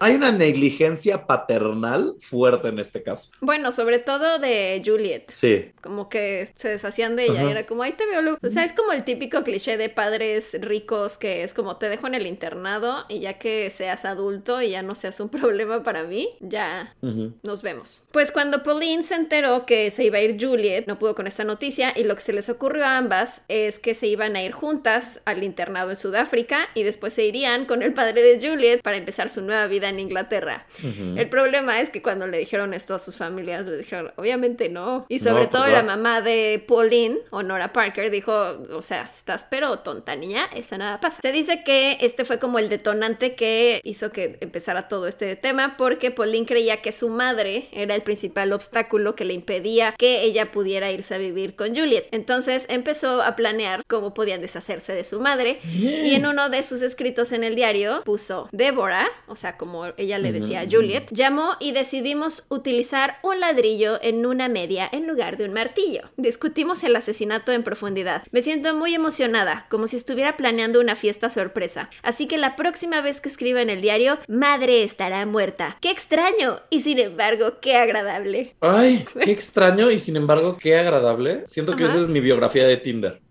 Hay una negligencia paternal fuerte en este caso. Bueno, sobre todo de Juliet. Sí. como que se deshacían de ella Ajá. y era como, ahí te veo, Lu". o sea, es como el típico cliché de padres ricos que es como te dejo en el internado y ya que seas adulto y ya no seas un problema para mí, ya nos vemos. Pues cuando Pauline se enteró que se iba a ir Juliet, no pudo con esta noticia y lo que se les ocurrió a ambas es que se iban a ir juntas al internado en Sudáfrica y después se irían con el padre de Juliet para empezar su nueva vida en Inglaterra. Ujú. El problema es que cuando le dijeron esto a sus familias, les dijeron, obviamente no. Y sobre No, todo pues, la mamá de Pauline, Honora Parker, dijo, o sea, estás pero tonta niña, eso nada pasa. Se dice que este fue como el detonante que hizo que empezara todo este tema, porque Pauline creía que su madre era el principal obstáculo que le impedía que ella pudiera irse a vivir con Juliet. Entonces empezó a planear cómo podían deshacerse de su madre y en uno de sus escritos en el diario puso Débora, o sea, como ella le decía a. Juliet, llamó y decidimos utilizar un ladrillo en una media en lugar de un martillo. Discutimos el asesinato en profundidad. Me siento muy emocionada, como si estuviera planeando una fiesta sorpresa. Así que la próxima vez que escriba en el diario, madre estará muerta. ¡Qué extraño! Y sin embargo, qué agradable. Ay, qué extraño y sin embargo qué agradable. Siento que Ajá. esa es mi biografía de Tinder.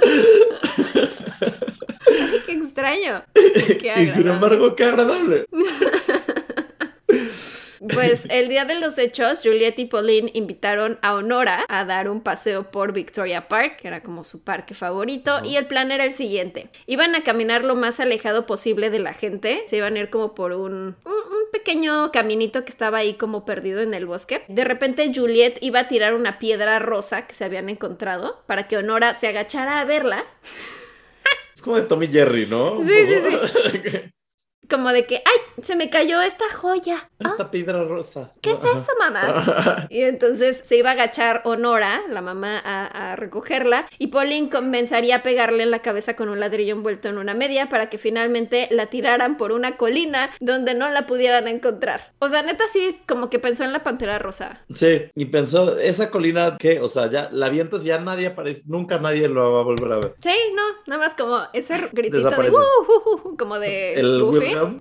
¡Qué extraño! ¡Qué y sin embargo qué agradable. Pues el día de los hechos, Juliet y Pauline invitaron a Honora a dar un paseo por Victoria Park, que era como su parque favorito, y el plan era el siguiente. Iban a caminar lo más alejado posible de la gente, se iban a ir como por un, un, un pequeño caminito que estaba ahí como perdido en el bosque. De repente Juliet iba a tirar una piedra rosa que se habían encontrado para que Honora se agachara a verla Es como de Tommy Jerry, ¿no? Sí, sí, poco. como de que, ay, se me cayó esta joya. Esta ah, piedra rosa. ¿Qué es eso, mamá? y entonces se iba a agachar Honora, la mamá, a, recogerla, y Pauline comenzaría a pegarle en la cabeza con un ladrillo envuelto en una media para que finalmente la tiraran por una colina donde no la pudieran encontrar. O sea, neta sí, como que pensó en la pantera rosa. Sí, y pensó, esa colina que, o sea, ya la avientas, ya nadie aparece, nunca nadie lo va a volver a ver. Sí, no, nada más como ese gritito de, uh, uh, uh, como de el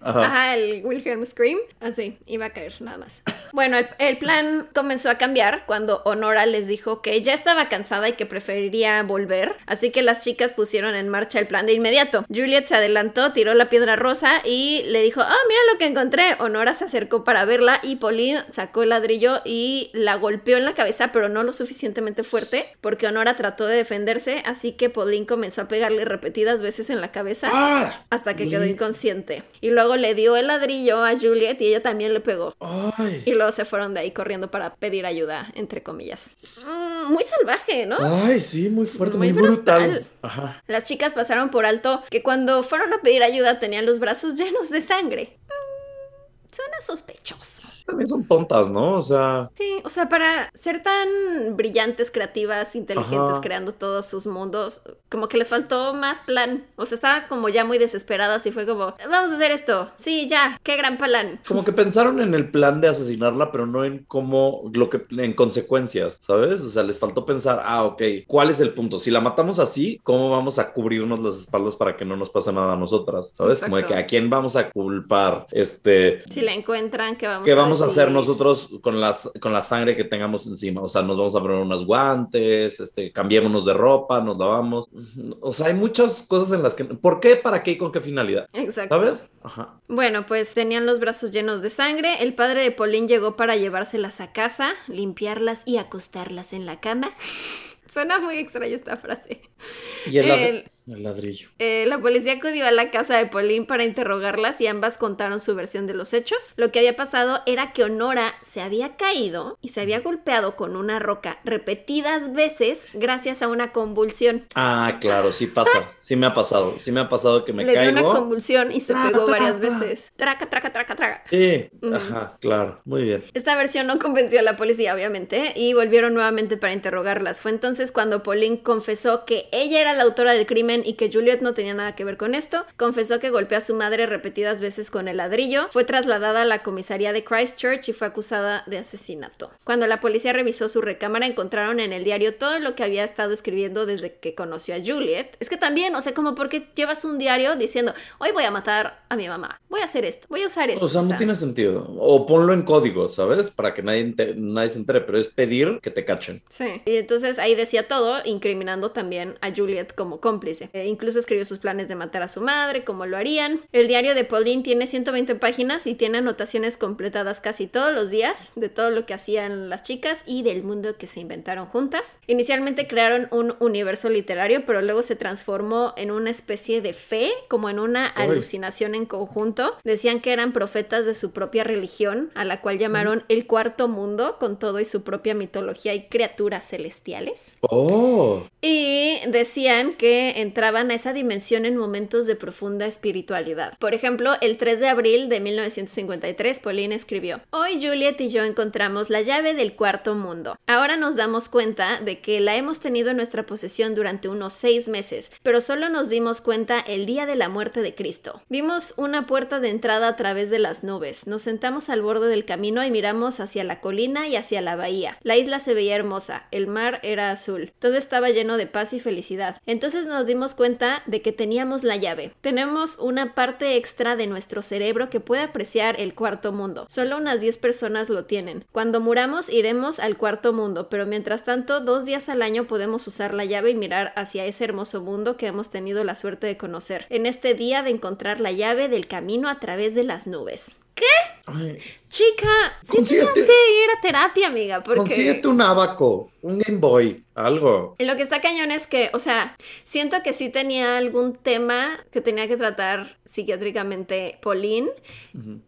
Ajá. el Wilhelm Scream. Así, iba a caer nada más. Bueno, el, plan comenzó a cambiar cuando Honora les dijo que ya estaba cansada y que preferiría volver. Así que las chicas pusieron en marcha el plan de inmediato. Juliet se adelantó, tiró la piedra rosa y le dijo, ah, mira lo que encontré. Honora se acercó para verla y Pauline sacó el ladrillo y la golpeó en la cabeza, pero no lo suficientemente fuerte porque Honora trató de defenderse. Así que Pauline comenzó a pegarle repetidas veces en la cabeza ¡Ah! hasta que quedó inconsciente. Y luego le dio el ladrillo a Juliet y ella también le pegó. Y luego se fueron de ahí corriendo para pedir ayuda, entre comillas. Mm, muy salvaje, ¿no? Ay, sí, muy fuerte, muy, brutal. Ajá. Las chicas pasaron por alto que cuando fueron a pedir ayuda tenían los brazos llenos de sangre. Mm, suena sospechoso también son tontas, ¿no? O sea. Sí, o sea, para ser tan brillantes, creativas, inteligentes, creando todos sus mundos, como que les faltó más plan. O sea, estaba como ya muy desesperadas y fue como, vamos a hacer esto. Sí, ya, qué gran plan. Como que pensaron en el plan de asesinarla, pero no en cómo, lo que, en consecuencias, ¿sabes? O sea, les faltó pensar, ah, ok, ¿cuál es el punto? Si la matamos así, ¿cómo vamos a cubrirnos las espaldas para que no nos pase nada a nosotras? ¿Sabes? Como de que a quién vamos a culpar, este. Si la encuentran, ¿qué vamos, ¿qué vamos a hacer nosotros con, las, con la sangre que tengamos encima? O sea, nos vamos a poner unos guantes, este, cambiémonos de ropa, nos lavamos. O sea, hay muchas cosas en las que... ¿Por qué? ¿Para qué? ¿Y con qué finalidad? Exacto. ¿Sabes? Ajá. Bueno, pues tenían los brazos llenos de sangre. El padre de Pauline llegó para llevárselas a casa, limpiarlas y acostarlas en la cama. Suena muy extraña esta frase. Y el, el ladrillo. Eh, la policía acudió a la casa de Pauline para interrogarlas y ambas contaron su versión de los hechos. Lo que había pasado era que Honora se había caído y se había golpeado con una roca repetidas veces gracias a una convulsión. Ah, claro, sí pasa. Sí me ha pasado. Sí me ha pasado que me Le caigo. dio una convulsión y se pegó varias veces. Traca, traca, traca, traca. Sí, ajá, claro. Muy bien. Esta versión no convenció a la policía, obviamente, y volvieron nuevamente para interrogarlas. Fue entonces cuando Pauline confesó que ella era la autora del crimen y que Juliet no tenía nada que ver con esto. Confesó que golpeó a su madre repetidas veces con el ladrillo. Fue trasladada a la comisaría de Christchurch y fue acusada de asesinato. Cuando la policía revisó su recámara encontraron en el diario todo lo que había estado escribiendo desde que conoció a Juliet. Es que también, o sea, como porque llevas un diario diciendo, hoy voy a matar a mi mamá, voy a hacer esto, voy a usar esto. O sea, no tiene sentido. O ponlo en código, ¿sabes? Para que nadie, nadie se entere, pero es pedir que te cachen. Sí. Y entonces ahí decía todo, incriminando también a Juliet como cómplice. Eh, incluso escribió sus planes de matar a su madre, cómo lo harían. El diario de Pauline tiene 120 páginas y tiene anotaciones completadas casi todos los días de todo lo que hacían las chicas y del mundo que se inventaron juntas. Inicialmente crearon un universo literario, pero luego se transformó en una especie de fe, como en una alucinación en conjunto. Decían que eran profetas de su propia religión, a la cual llamaron el cuarto mundo, con todo y su propia mitología y criaturas celestiales. Oh. Y decían que entraban a esa dimensión en momentos de profunda espiritualidad. Por ejemplo, el 3 de abril de 1953, Pauline escribió, Hoy Juliet y yo encontramos la llave del cuarto mundo. Ahora nos damos cuenta de que la hemos tenido en nuestra posesión durante unos seis meses, pero solo nos dimos cuenta el día de la muerte de Cristo. Vimos una puerta de entrada a través de las nubes, nos sentamos al borde del camino y miramos hacia la colina y hacia la bahía. La isla se veía hermosa, el mar era azul, todo estaba lleno de paz y felicidad. Entonces nos dimos cuenta de que teníamos la llave. Tenemos una parte extra de nuestro cerebro que puede apreciar el cuarto mundo. Solo unas 10 personas lo tienen. Cuando muramos iremos al cuarto mundo, pero mientras tanto, dos días al año podemos usar la llave y mirar hacia ese hermoso mundo que hemos tenido la suerte de conocer. En este día de encontrar la llave del camino a través de las nubes. ¿Qué? Chica, sí Consíguete- tenías que ir a terapia, amiga, porque... consíguete un abaco, un Game Boy, algo. Lo que está cañón es que, o sea, siento que sí tenía algún tema que tenía que tratar psiquiátricamente Pauline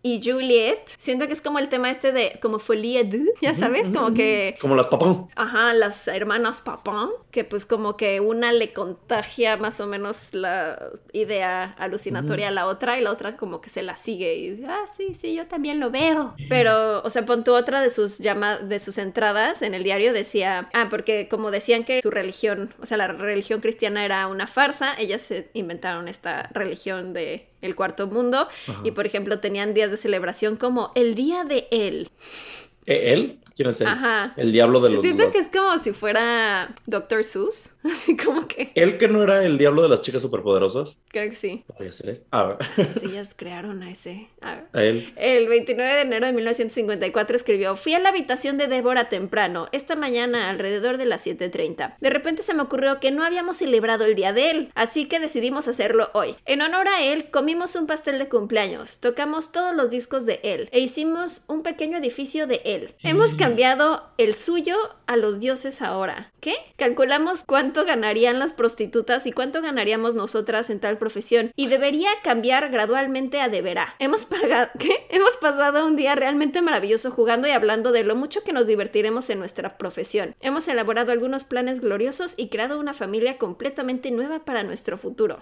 y Juliet. Siento que es como el tema este de como folie de, ya sabes, como que Como las papás. Ajá, las hermanas Papin, que pues como que una le contagia más o menos la idea alucinatoria a la otra y la otra como que se la sigue y dice, ah, sí, sí, yo también lo veo. Pero, o sea, pon tú otra de sus llamadas, de sus entradas en el diario decía, ah, porque como decían que su religión, o sea, la religión cristiana era una farsa, ellas se inventaron esta religión de el cuarto mundo Ajá. y por ejemplo tenían días de celebración como el día de él. ¿Eh, ¿Él? ¿Quién es él? Ajá. El diablo de los... Siento los- que es como si fuera Dr. Seuss. Así como que. ¿Él que no era el diablo de las chicas superpoderosas? Creo que sí. Podría ser él. A ver. Ellas crearon a ese. A ver. A él. El 29 de enero de 1954 escribió, fui a la habitación de Débora temprano, esta mañana alrededor de las 7.30. De repente se me ocurrió que no habíamos celebrado el día de él, así que decidimos hacerlo hoy. En honor a él, comimos un pastel de cumpleaños, tocamos todos los discos de él e hicimos un pequeño edificio de él. Hemos cambiado el suyo a los dioses ahora. ¿Qué? Calculamos cuánto ganarían las prostitutas y cuánto ganaríamos nosotras en tal profesión y debería cambiar gradualmente a deberá. Hemos pagado, ¿qué? Hemos pasado un día realmente maravilloso jugando y hablando de lo mucho que nos divertiremos en nuestra profesión. Hemos elaborado algunos planes gloriosos y creado una familia completamente nueva para nuestro futuro.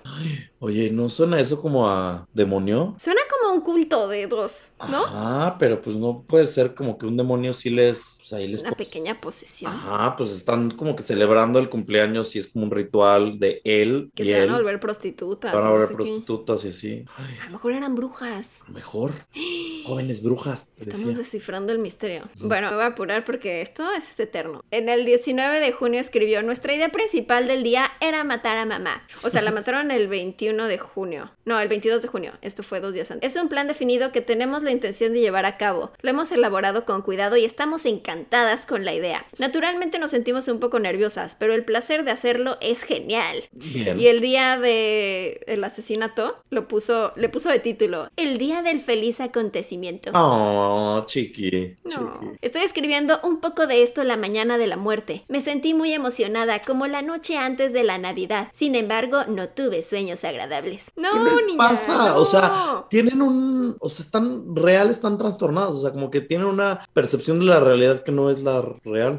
Oye, ¿no suena eso como a demonio? Suena como un culto de dos, ¿no? Ah, pero pues no puede ser como que un demonio sí les... Pues ahí les Una pos- pequeña posesión. Ajá, pues están como que celebrando el cumpleaños y es como un ritual de él Que y se van él. a volver prostitutas. Van a no volver qué. prostitutas y así. Ay, A lo mejor eran brujas. a lo mejor. Jóvenes brujas. Estamos decía. descifrando el misterio. Bueno, me voy a apurar porque esto es eterno. En el 19 de junio escribió, nuestra idea principal del día era matar a mamá. O sea, la mataron el 21 de junio. No, el 22 de junio. Esto fue dos días antes. Es un plan definido que tenemos la intención de llevar a cabo. Lo hemos elaborado con cuidado y estamos encantadas con la idea. Naturalmente nos sentimos un poco nerviosas, pero el placer de hacerlo es genial. Bien. Y el día de el asesinato lo puso, le puso de título El día del feliz acontecimiento. Oh, chiqui. No. chiqui. Estoy escribiendo un poco de esto la mañana de la muerte. Me sentí muy emocionada, como la noche antes de la Navidad. Sin embargo, no tuve sueños agradables. No, ¿Qué les niña, pasa? no. O sea, tienen un, o sea, están reales, están trastornados, o sea, como que tienen una percepción de la realidad que no es la real.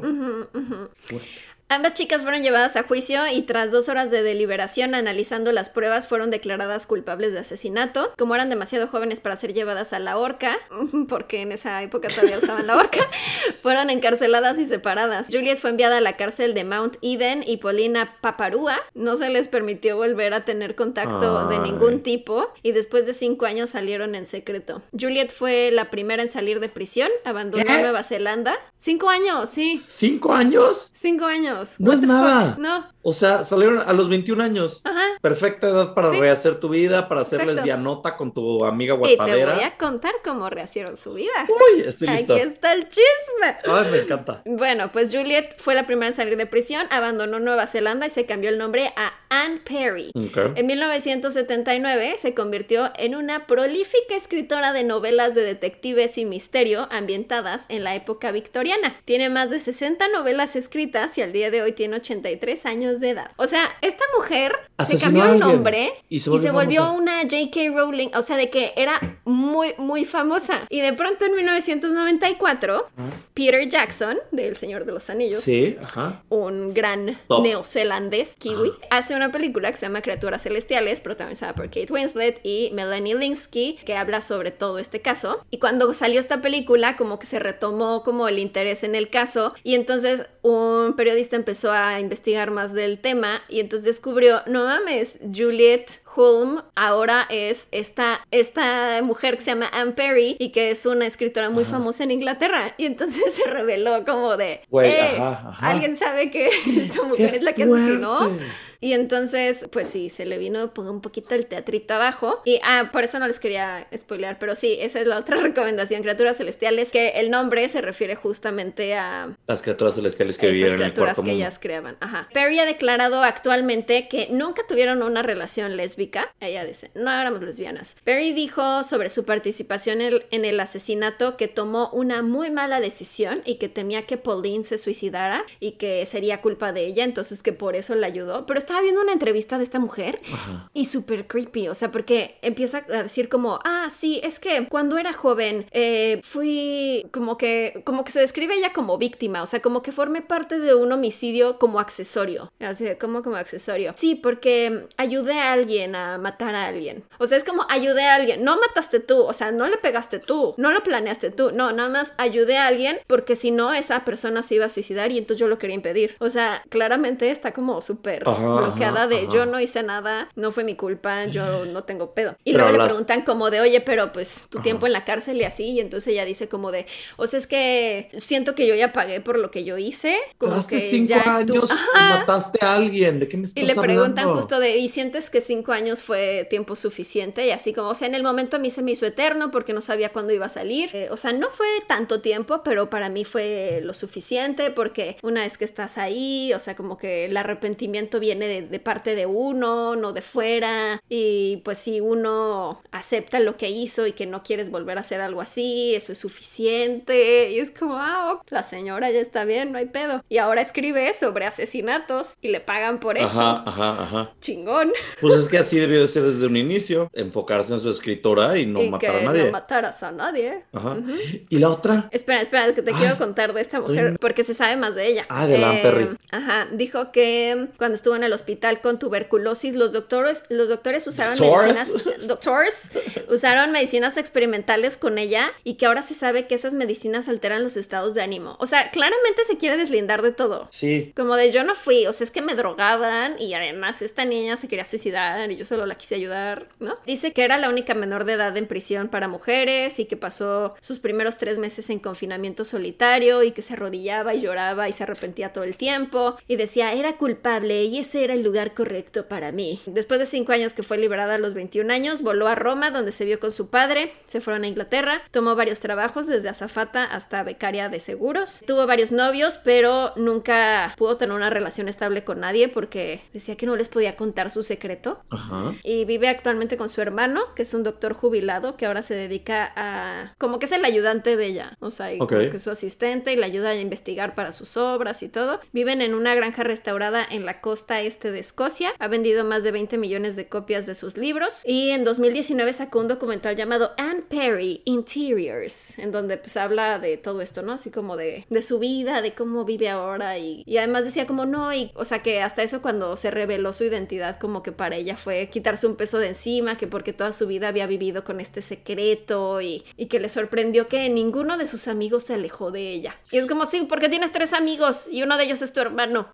Fuerte. Ambas chicas fueron llevadas a juicio y tras dos horas de deliberación analizando las pruebas fueron declaradas culpables de asesinato. Como eran demasiado jóvenes para ser llevadas a la horca, porque en esa época todavía usaban la horca, fueron encarceladas y separadas. Juliet fue enviada a la cárcel de Mount Eden y Paulina Paparúa no se les permitió volver a tener contacto de ningún tipo y después de cinco años salieron en secreto. Juliet fue la primera en salir de prisión, abandonó ¿Qué? Nueva Zelanda. Cinco años, sí. ¿Cinco años? Cinco años. No What es nada. fuck? No. O sea, salieron a los 21 años. Ajá. Perfecta edad para Sí. rehacer tu vida, para ser Exacto. lesbianota con tu amiga Y te guapadera. voy a contar cómo rehicieron su vida. Uy, estoy listo. Aquí está el chisme. Ay, me encanta. Bueno, pues Juliet fue la primera en salir de prisión, abandonó Nueva Zelanda y se cambió el nombre a Anne Perry. Ok. En 1979 se convirtió en una prolífica escritora de novelas de detectives y misterio ambientadas en la época victoriana. Tiene más de 60 novelas escritas y al día de hoy tiene 83 años de edad. O sea, esta mujer se Asesinó cambió a el nombre y y se se volvió volvió, famosa. una J.K. Rowling, o sea, de que era muy, muy famosa. Y de pronto en 1994, Peter Jackson, del Señor de los Anillos, Sí, ajá. un gran Top. neozelandés, kiwi, hace una película que se llama Criaturas Celestiales, protagonizada por Kate Winslet y Melanie Linsky, que habla sobre todo este caso. Y cuando salió esta película, como que se retomó como el interés en el caso, y entonces un periodista empezó a investigar más del tema, y entonces descubrió, no mames, Juliet Hulme ahora es esta, esta mujer que se llama Anne Perry y que es una escritora muy Ajá. famosa en Inglaterra. Y entonces se reveló como de, "Eh, ajá, ajá. ¿alguien sabe que esta ¡Qué mujer es la que fuerte! asesinó? Y entonces, pues sí, se le vino un poquito el teatrito abajo. Y, ah, por eso no les quería spoilear, pero sí, esa es la otra recomendación, criaturas celestiales, que el nombre se refiere justamente a... Las criaturas celestiales que vivían en el cuarto que ellas creaban. Ajá. Perry ha declarado actualmente que nunca tuvieron una relación lésbica. Ella dice, no éramos lesbianas. Perry dijo sobre su participación en el asesinato que tomó una muy mala decisión y que temía que Pauline se suicidara y que sería culpa de ella, entonces que por eso la ayudó. Pero estaba viendo una entrevista de esta mujer y súper creepy, o sea, porque empieza a decir como, ah, sí, es que cuando era joven eh, fui como que, como que se describe ella como víctima, o sea, como que formé parte de un homicidio como accesorio, así como como accesorio. Sí, porque ayudé a alguien a matar a alguien. O sea, es como ayudé a alguien, no mataste tú, o sea, no le pegaste tú, no lo planeaste tú, no, nada más ayudé a alguien porque si no esa persona se iba a suicidar y entonces yo lo quería impedir. O sea, claramente está como súper bloqueada de yo no hice nada, no fue mi culpa, yo no tengo pedo. Y luego le preguntan como de, oye, pero pues tu tiempo en la cárcel y así, y entonces ella dice como de, o sea, es que siento que yo ya pagué por lo que yo hice. Como que cinco años mataste a alguien, ¿de qué me estás Y le preguntan justo de, ¿y sientes que cinco años fue tiempo suficiente? Y así como, o sea, en el momento a mí se me hizo eterno porque no sabía cuándo iba a salir. Eh, o sea, no fue tanto tiempo, pero para mí fue lo suficiente porque una vez que estás ahí, o sea, como que el arrepentimiento viene de, de parte de uno, no de fuera. Y pues si uno acepta lo que hizo y que no quieres volver a hacer algo así, eso es suficiente. Y es como, ah, la señora ya está bien, no hay pedo. Y ahora escribe sobre asesinatos y le pagan por eso. Ajá, ajá, ajá. Chingón. Pues es que así debió de ser desde un inicio, enfocarse en su escritora y no matar a nadie. No mataras a nadie. Ajá. ¿Y la otra? Espera, espera, que te quiero contar de esta mujer porque se sabe más de ella. Ah, de eh, Perry. Ajá, dijo que cuando estuvo en el hospital con tuberculosis, los doctores, los doctores usaron medicinas, doctores usaron medicinas experimentales con ella y que ahora se sabe que esas medicinas alteran los estados de ánimo. O sea, claramente se quiere deslindar de todo. Sí. Como de yo no fui, o sea, es que me drogaban y además esta niña se quería suicidar y yo solo la quise ayudar, ¿no? Dice que era la única menor de edad en prisión para mujeres y que pasó sus primeros tres meses en confinamiento solitario y que se arrodillaba y lloraba y se arrepentía todo el tiempo y decía era culpable y ese era el lugar correcto para mí. Después de cinco años que fue liberada a los 21 años, voló a Roma donde se vio con su padre, se fueron a Inglaterra, tomó varios trabajos desde azafata hasta becaria de seguros, tuvo varios novios pero nunca pudo tener una relación estable con nadie porque decía que no les podía contar su secreto. Y vive actualmente con su hermano, que es un doctor jubilado que ahora se dedica a... como que es el ayudante de ella, o sea, que es su asistente y le ayuda a investigar para sus obras y todo. Viven en una granja restaurada en la costa este de Escocia. Ha vendido más de 20 millones de copias de sus libros y en 2019 sacó un documental llamado Anne Perry Interiors, en donde pues habla de todo esto, ¿no? Así como de, de su vida, de cómo vive ahora y, y además decía como no, y o sea que hasta eso cuando se reveló su identidad como que para ella fue quitarse un peso de encima, que porque toda su vida había vivido con este secreto y, y que le sorprendió que ninguno de sus amigos se alejó de ella. Y es como, sí, porque tienes tres amigos y uno de ellos es tu hermano.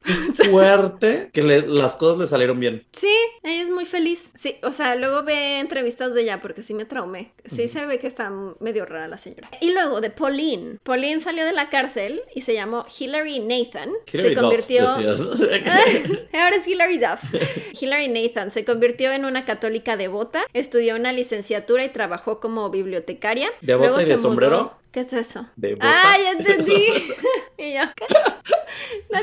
Fuerte que las cosas le salieron bien. Sí, ella es muy feliz. Sí, o sea, luego ve entrevistas de ella porque sí me traumé. Sí se ve que está medio rara la señora. Y luego de Pauline. Pauline salió de la cárcel y se llamó Hillary Nathan. se convirtió... Ahora es Hillary Duff. Hillary Nathan se convirtió en una católica devota, estudió una licenciatura y trabajó como bibliotecaria. ¿Devota y de sombrero? ¿Qué es eso? Ah, ya entendí. y yo, No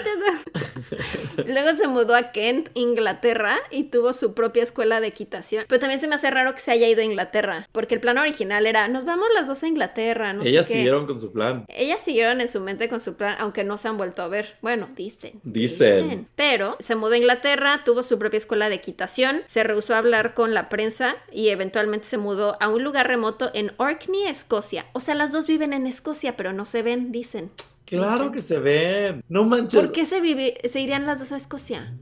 Luego se mudó a Kent, Inglaterra, y tuvo su propia escuela de equitación. Pero también se me hace raro que se haya ido a Inglaterra, porque el plan original era, nos vamos las dos a Inglaterra. No Ellas siguieron con su plan. Ellas siguieron en su mente con su plan, aunque no se han vuelto a ver. Bueno, dicen. Dicen. Pero se mudó a Inglaterra, tuvo su propia escuela de equitación, se rehusó a hablar con la prensa y eventualmente se mudó a un lugar remoto en Orkney, Escocia. O sea, las dos viven en Escocia, pero no se ven, dicen. Claro que se ven. No manches. ¿Por qué se, vive, se irían las dos a Escocia?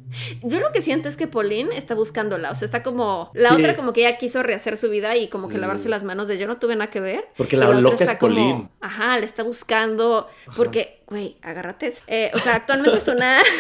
Yo lo que siento es que Pauline está buscándola. O sea, está como. La otra, como que ella quiso rehacer su vida y como que lavarse las manos de yo no tuve nada que ver. Porque la, loca es Pauline. ajá, le está buscando. Porque, güey, agárrate. Eh, o sea, actualmente es una.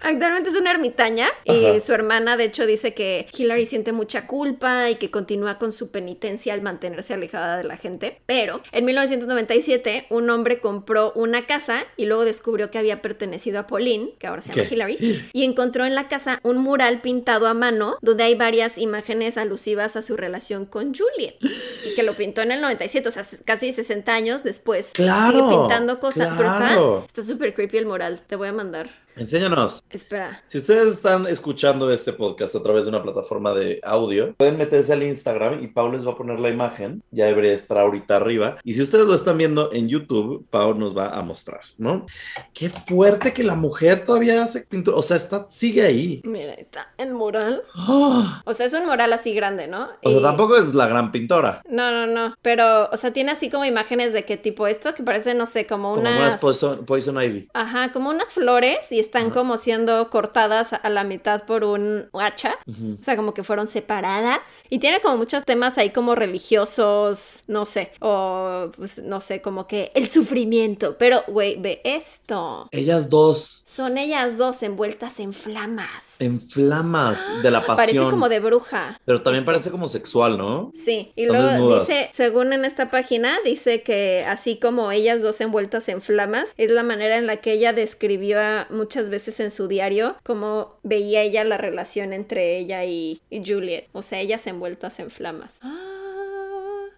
Actualmente es una ermitaña y Ajá. su hermana de hecho dice que Hillary siente mucha culpa y que continúa con su penitencia al mantenerse alejada de la gente. Pero en 1997 un hombre compró una casa y luego descubrió que había pertenecido a Pauline, que ahora se llama ¿Qué? Hillary, y encontró en la casa un mural pintado a mano donde hay varias imágenes alusivas a su relación con Juliet y que lo pintó en el 97, o sea, casi 60 años después. Claro, Sigue pintando cosas, claro. Está está súper creepy el mural. Te voy a mandar. Enséñanos. Espera. Si ustedes están escuchando este podcast a través de una plataforma de audio, pueden meterse al Instagram y Pau les va a poner la imagen. Ya debería estar ahorita arriba. Y si ustedes lo están viendo en YouTube, Pau nos va a mostrar, ¿no? Qué fuerte que la mujer todavía hace pintura. O sea, está, sigue ahí. Mira, está el mural. ¡Ah! O sea, es un mural así grande, ¿no? O sea, tampoco es la gran pintora. No, no, no. Pero, o sea, tiene así como imágenes de qué tipo esto, que parece, no sé, como Como unas. más Poison, Poison Ivy. Ajá, como unas flores y están Ajá. como siendo cortadas a- la mitad por un hacha. O sea, como que fueron separadas. Y tiene como muchos temas ahí como religiosos, no sé. O, pues, no sé, como que el sufrimiento. Pero, güey, ve esto. Ellas dos Son ellas dos envueltas en flamas. en flamas de la pasión. Parece como de bruja. Pero también Esto. parece como sexual, ¿no? Sí, y Están luego desnudas. dice, según en esta página, dice que así como ellas dos envueltas en flamas, es la manera en la que ella describió a- muchas veces en su diario cómo veía ella la relación entre ella y, y Juliet. O sea, ellas envueltas en flamas. Ah,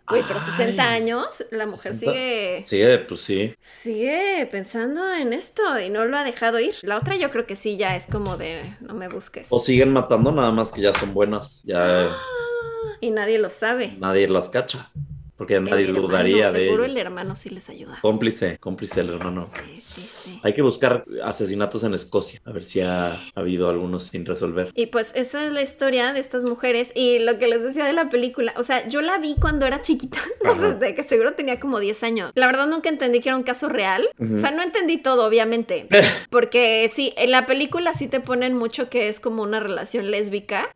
Güey, pero 60 Ay, años, la mujer 60. sigue, Sí, pues sí. sigue pensando en esto y no lo ha dejado ir. La otra yo creo que sí, ya es como de, no me busques. O siguen matando, nada más que ya son buenas. Ya Y nadie lo sabe. nadie las cacha. Porque nadie El hermano, dudaría de Seguro ellos. el hermano sí les ayuda. Cómplice, cómplice el hermano. Sí, sí, sí. Hay que buscar asesinatos en Escocia, a ver si ha habido algunos sin resolver. Y pues esa es la historia de estas mujeres y lo que les decía de la película. O sea, yo la vi cuando era chiquita, no sé, de que seguro tenía como 10 años. La verdad nunca entendí que era un caso real. O sea, no entendí todo, obviamente. Porque sí, en la película sí te ponen mucho que es como una relación lésbica.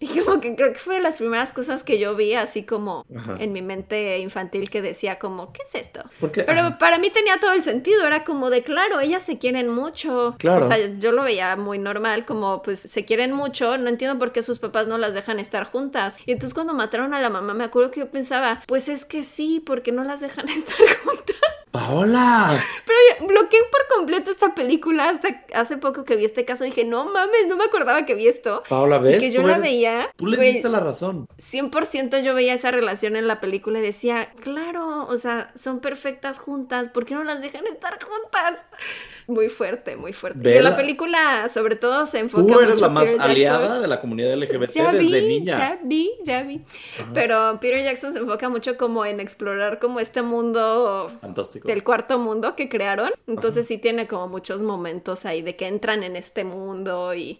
Y como que creo que fue de las primeras cosas que yo vi así como Ajá. en mi mente infantil que decía como, ¿qué es esto? Porque, Pero ah, para mí tenía todo el sentido, era como de, claro, ellas se quieren mucho. Claro. O sea, yo lo veía muy normal, como pues se quieren mucho, no entiendo por qué sus papás no las dejan estar juntas. Y entonces cuando mataron a la mamá, me acuerdo que yo pensaba, pues es que sí, porque no las dejan estar juntas. Paola, Pero bloqueé por completo esta película hasta hace poco que vi este caso. Dije, no mames, no me acordaba que vi esto. Paola, Y ¿ves? que yo la eres- veía. Tú le diste la razón. 100% yo veía esa relación en la película y decía, claro, o sea, son perfectas juntas, ¿por qué no las dejan estar juntas? Muy fuerte, muy fuerte. Y en Vela. la película, sobre todo, se enfoca Tú eres mucho la más Peter Jackson. aliada de la comunidad LGBT Ya desde vi, niña. ya vi, ya vi. Ajá. Pero Peter Jackson se enfoca mucho como en explorar como este mundo Fantástico. del cuarto mundo que crearon. Entonces sí tiene como muchos momentos ahí de que entran en este mundo y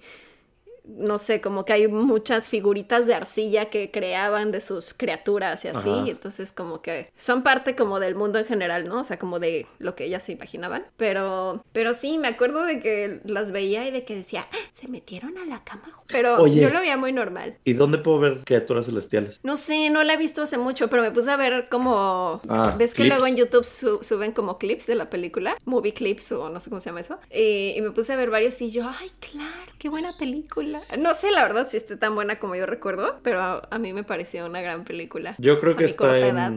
no sé, como que hay muchas figuritas de arcilla que creaban de sus criaturas y así. Ajá. Y entonces como que son parte como del mundo en general, ¿no? O sea, como de lo que ellas se imaginaban. Pero, pero sí, me acuerdo de que las veía y de que decía, "Ah, se metieron a la cama. Pero Oye. yo lo veía muy normal. ¿Y dónde puedo ver criaturas celestiales? No sé, no la he visto hace mucho, pero me puse a ver como... Ah, ¿Ves que luego en YouTube su- suben como clips de la película? Movie clips o no sé cómo se llama eso. Y, y me puse a ver varios y yo, ay, claro, qué buena película. No sé la verdad si esté tan buena como yo recuerdo, pero a, a mí me pareció una gran película. Yo creo que está en. edad.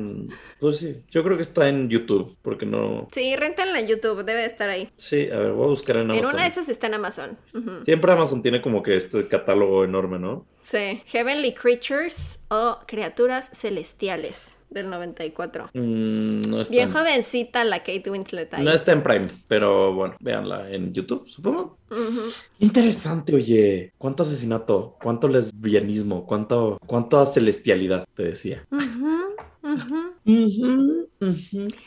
Pues sí, yo creo que está en YouTube, porque no. Sí, rentenla en YouTube, debe de estar ahí. Sí, a ver, voy a buscar en En Amazon. una de esas está en Amazon. Ujú. Siempre Amazon tiene como que este catálogo enorme, ¿no? Sí, Heavenly Creatures o Criaturas Celestiales del 94. Mm, no está. Bien en- jovencita la Kate Winslet ahí. No está en Prime, pero bueno, véanla en YouTube, supongo. Ujú. Interesante, oye. ¿Cuánto asesinato? ¿Cuánto lesbianismo? ¿Cuánto, cuánta celestialidad? Te decía. Ujú, ujú.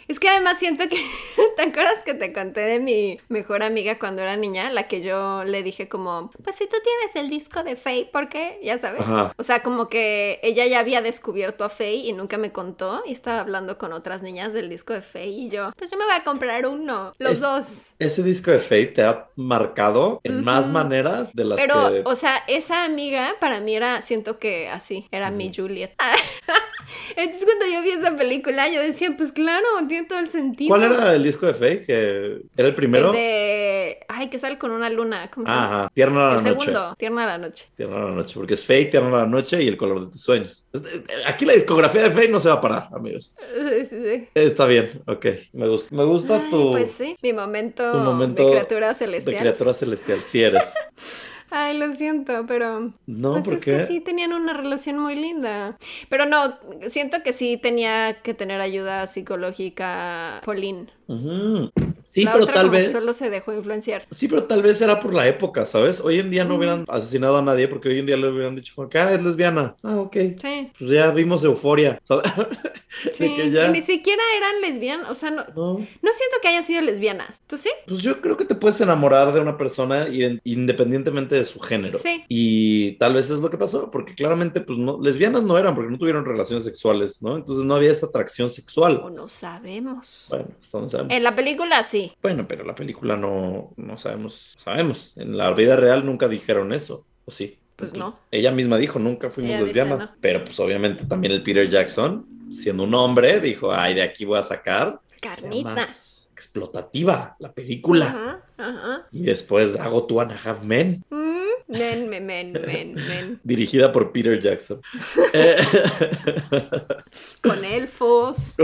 Es que además siento que, ¿te acuerdas que te conté de mi mejor amiga cuando era niña? La que yo le dije como, pues si tú tienes el disco de Faye, ¿por qué? Ya sabes. Ajá. O sea, como que ella ya había descubierto a Faye y nunca me contó y estaba hablando con otras niñas del disco de Faye y yo, pues yo me voy a comprar uno, los Es- dos. Ese disco de Fate te ha marcado en más maneras de las Pero, que. o sea, esa amiga para mí era, siento que así, era mi Juliet. Entonces cuando yo vi esa película, yo decía, pues claro, tiene todo el sentido. ¿Cuál era el disco de? Que era el primero. El de. Ay, que sale con una luna. ¿Cómo se llama? Ajá, Tierna la el noche. segundo, Tierna la noche. Tierna la noche, porque es Faye, Tierna la noche y el color de tus sueños. Aquí la discografía de Faye no se va a parar, amigos. Sí, sí, sí. Está bien, ok. Me gusta, me gusta Ay, tu, Pues sí, mi momento, tu momento de criatura de celestial. criatura celestial. Si eres. Ay, lo siento, pero. No, pues ¿por es que sí tenían una relación muy linda. Pero no, siento que sí tenía que tener ayuda psicológica Pauline. Sí, la pero otra tal vez. solo se dejó influenciar. Sí, pero tal vez era por la época, ¿sabes? Hoy en día no Mm. hubieran asesinado a nadie porque hoy en día le hubieran dicho como que, ah, es lesbiana. Ah, ok. Sí, Pues ya vimos euforia. ¿sabes? Sí. que ya- Y ni siquiera eran lesbianas. O sea, no, No, no siento que hayan sido lesbianas. ¿Tú sí? pues yo creo que te puedes enamorar de una persona independientemente de su género. Sí. Y tal vez es lo que pasó, porque claramente, pues no, lesbianas no eran porque no tuvieron relaciones sexuales, ¿no? Entonces no había esa atracción sexual. O no sabemos. Bueno, hasta donde sabemos. En la película sí. Bueno, pero la película no, no sabemos, sabemos. En la vida real nunca dijeron eso, ¿o sí? Pues no. Ella misma dijo, nunca fuimos Ella dice lesbianas. no. Pero pues obviamente también el Peter Jackson, siendo un hombre, dijo, ay, de aquí voy a sacar que sea Carnita. más explotativa la película. Ajá, ajá. Y después hago Two and a Half Men, Mm, men, men, men, men, men. dirigida por Peter Jackson. Eh, Con elfos.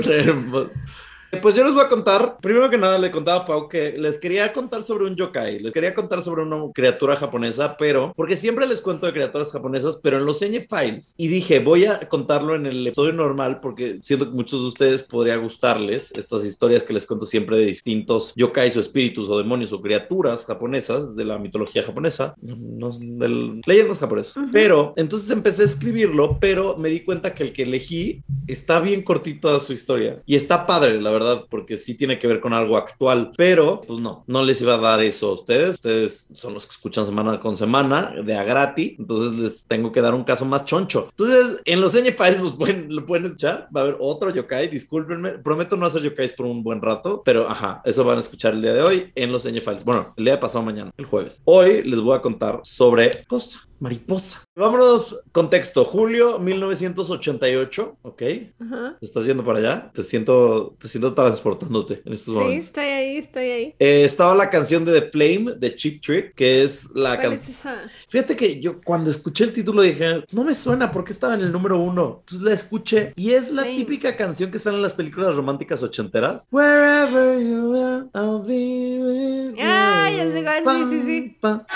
Pues yo les voy a contar, primero que nada le contaba a Pau que les quería contar sobre un yokai, les quería contar sobre una criatura japonesa, pero porque siempre les cuento de criaturas japonesas, pero en los Ñ Files y dije, voy a contarlo en el episodio normal porque siento que muchos de ustedes podría gustarles estas historias que les cuento siempre de distintos yokais o espíritus o demonios o criaturas japonesas de la mitología japonesa, no, de leyendas japonesas. Ujú. Pero entonces empecé a escribirlo, pero me di cuenta que el que elegí está bien cortito su historia y está padre, la verdad, porque sí tiene que ver con algo actual, pero pues no, no les iba a dar eso a ustedes. Ustedes son los que escuchan semana con semana de a gratis, entonces les tengo que dar un caso más choncho. Entonces, en los Files los pueden, lo pueden escuchar. Va a haber otro yokai, discúlpenme, prometo no hacer yokais por un buen rato, pero ajá, eso van a escuchar el día de hoy en los Files. Bueno, el día de pasado mañana, el jueves. Hoy les voy a contar sobre cosa, mariposa. Vámonos, contexto, julio 1988, ¿ok? Ajá. ¿Te estás yendo para allá? Te siento, te siento transportándote en estos Sí, momentos. estoy ahí, estoy ahí. Eh, estaba la canción de The Flame de Cheap Trick, que es la ¿Cuál canción. es esa? Fíjate que yo cuando escuché el título dije, no me suena porque estaba en el número uno. Entonces la escuché y es la Flame. típica canción que sale en las películas románticas ochenteras. Wherever you are, I'll be with you. Ah, ya sé cuál, sí, sí, sí. Pa.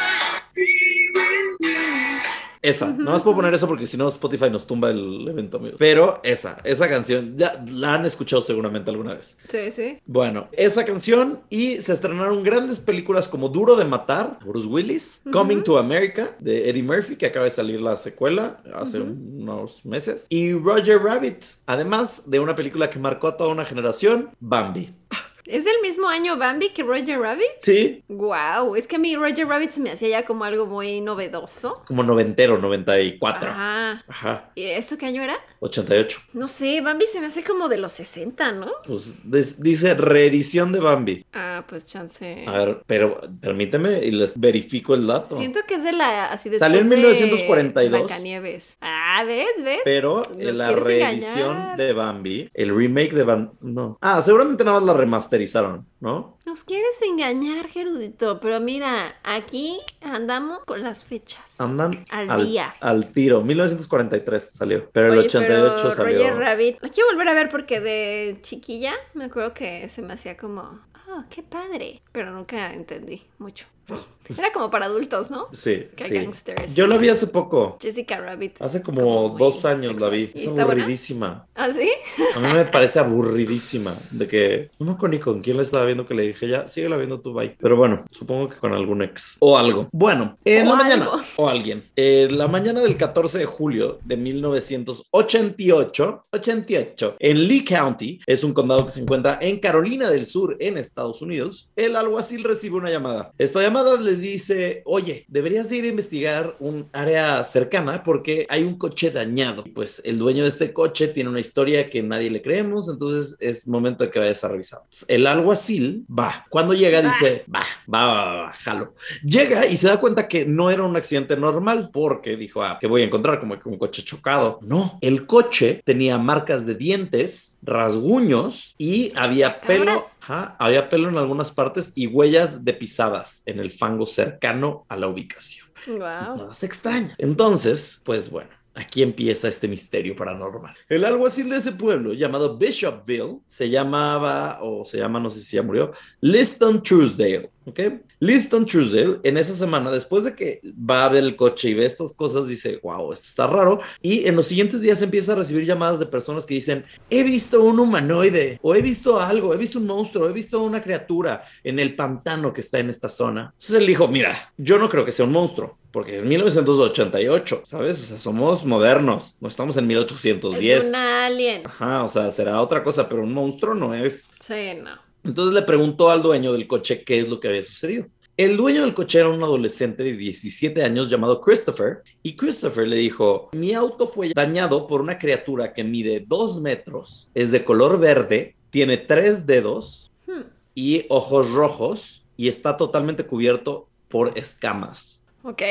Esa, no más puedo poner eso porque si no Spotify nos tumba el evento, amigo. Pero esa, esa canción, ya la han escuchado seguramente alguna vez. Sí, sí. Bueno, esa canción y se estrenaron grandes películas como Duro de Matar, Bruce Willis. Coming to America de Eddie Murphy, que acaba de salir la secuela hace unos meses, y Roger Rabbit, además de una película que marcó a toda una generación, Bambi. ¿Es del mismo año Bambi que Roger Rabbit? Sí, Wow, es que a mí Roger Rabbit se me hacía ya como algo muy novedoso. como noventero, 94. Ajá. Ajá, ¿Y esto qué año era? 88. No sé, Bambi se me hace como de los 60, ¿no? Pues dice reedición de Bambi. Ah, pues chance. A ver, pero permíteme y les verifico el dato. Siento que es de la así después Salió en de 1942. Blancanieves. Ah, ¿ves? ¿Ves? Pero en la reedición engañar. de Bambi, el remake de Bambi, no. Ah, seguramente nada más la remasterizaron, ¿no? Nos quieres engañar, Gerudito, pero mira, aquí andamos con las fechas. Andan Al día. al tiro. 1943 salió, pero el Oye, 88 pero salió. Roger Rabbit. Que volver a ver porque de chiquilla me acuerdo que se me hacía como, oh, qué padre. Pero nunca entendí mucho. Era como para adultos, ¿no? Sí, Qué sí. gangsters. Yo la vi hace poco. Jessica Rabbit. Hace como, dos años la vi. ¿Y Es está buena? aburridísima. ¿Ah, sí? A mí me parece aburridísima. De que no me acuerdo ni con quién la estaba viendo que le dije ya, síguela viendo tú, bye. Pero bueno, supongo que con algún ex o algo. Bueno, en O la mañana o alguien. Eh, la mañana del 14 de julio de 1988, 88, en Lee County, es un condado que se encuentra en Carolina del Sur, en Estados Unidos. El alguacil recibe una llamada. Esta llamada les dice, oye, deberías de ir a investigar un área cercana porque hay un coche dañado. Pues el dueño de este coche tiene una historia que nadie le creemos, entonces es momento de que vayas a revisar. Entonces, el alguacil va. Cuando llega dice, va, va, va, va, jalo. Llega y se da cuenta que no era un accidente normal porque dijo, ah, que voy a encontrar como que un coche chocado. No, el coche tenía marcas de dientes, rasguños y había pelo. Ajá, había pelo en algunas partes y huellas de pisadas en el fango cercano a la ubicación. Wow. Nada se extraña. Entonces, pues bueno. Aquí empieza este misterio paranormal. El alguacil de ese pueblo, llamado Bishopville, se llamaba, o se llama, no sé si ya murió, Liston Truesdale. ¿Ok? Liston Truesdale, en esa semana, después de que va a ver el coche y ve estas cosas, dice, wow, esto está raro. Y en los siguientes días empieza a recibir llamadas de personas que dicen, he visto un humanoide, o he visto algo, he visto un monstruo, he visto una criatura en el pantano que está en esta zona. Entonces él dijo, mira, yo no creo que sea un monstruo, porque es 1988, ¿sabes? O sea, somos modernos, no estamos en 1810. Es un alien. Ajá, o sea, será otra cosa, pero un monstruo no es. Sí, no. Entonces le preguntó al dueño del coche qué es lo que había sucedido. El dueño del coche era un adolescente de 17 años llamado Christopher y Christopher le dijo, mi auto fue dañado por una criatura que mide 2 metros, es de color verde, tiene tres dedos Hmm. y ojos rojos y está totalmente cubierto por escamas. Ok.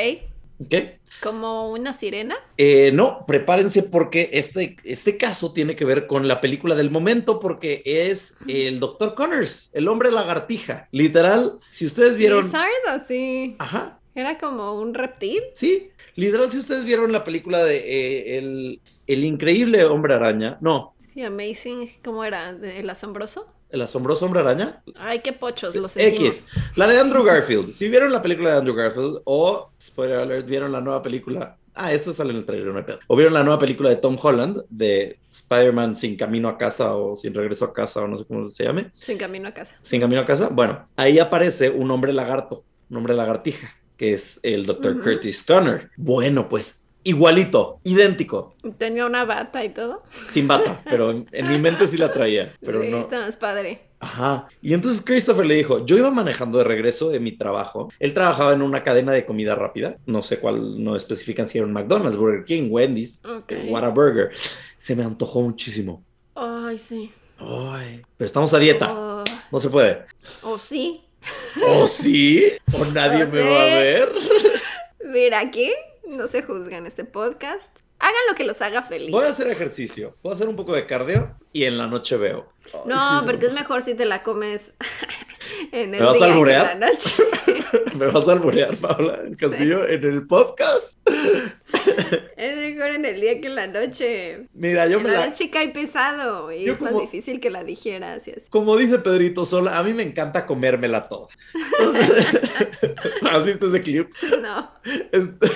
¿Ok? ¿Como una sirena? Eh, no, prepárense porque este, este caso tiene que ver con la película del momento porque es el Dr. Connors, el hombre lagartija. Literal, si ustedes vieron... Lizardo, sí. Ajá, Era como un reptil. sí. Literal, si ustedes vieron la película de eh, el, el increíble hombre araña, no, Sí, amazing. ¿Cómo era? ¿De- ¿El asombroso? El asombroso hombre araña. Ay, qué pochos, Sí, lo sentimos. X, la de Andrew Garfield. Si vieron la película de Andrew Garfield o, spoiler alert, vieron la nueva película. Ah, eso sale en el trailer, no hay pedo. O vieron la nueva película de Tom Holland de Spider-Man sin camino a casa o sin regreso a casa o no sé cómo se llame. Sin camino a casa. Sin camino a casa. Bueno, ahí aparece un hombre lagarto, un hombre lagartija, que es el Dr. Ujú. Curtis Connor. Bueno, pues igualito, idéntico, Tenía una bata y todo. sin bata, pero en, en mi mente sí la traía, pero sí, no. está más padre. Ajá. Y entonces Christopher le dijo, yo iba manejando de regreso de mi trabajo. Él trabajaba en una cadena de comida rápida. No sé cuál, no especifican si era un McDonald's, Burger King, Wendy's, Ok. Whataburger. Se me antojó muchísimo. Ay, sí. Ay, pero estamos a dieta. Oh, No se puede. oh, sí. ¿O sí? ¿O nadie O me va a ver? Mira, aquí no se juzga en este podcast. Hagan lo que los haga feliz. Voy a hacer ejercicio. Voy a hacer un poco de cardio y en la noche veo. Ay, No, sí, porque es mejor si te la comes en el ¿Me vas a que en alburear? la noche. Me vas a alburear, Paula, Castillo, en el podcast. Es mejor en el día que en la noche. Mira, yo en me la la, noche cae pesado y Yo es más difícil que la digieras así. Como dice Pedrito Sola, a mí me encanta comérmela toda. Entonces, ¿Has visto ese clip? No. Este-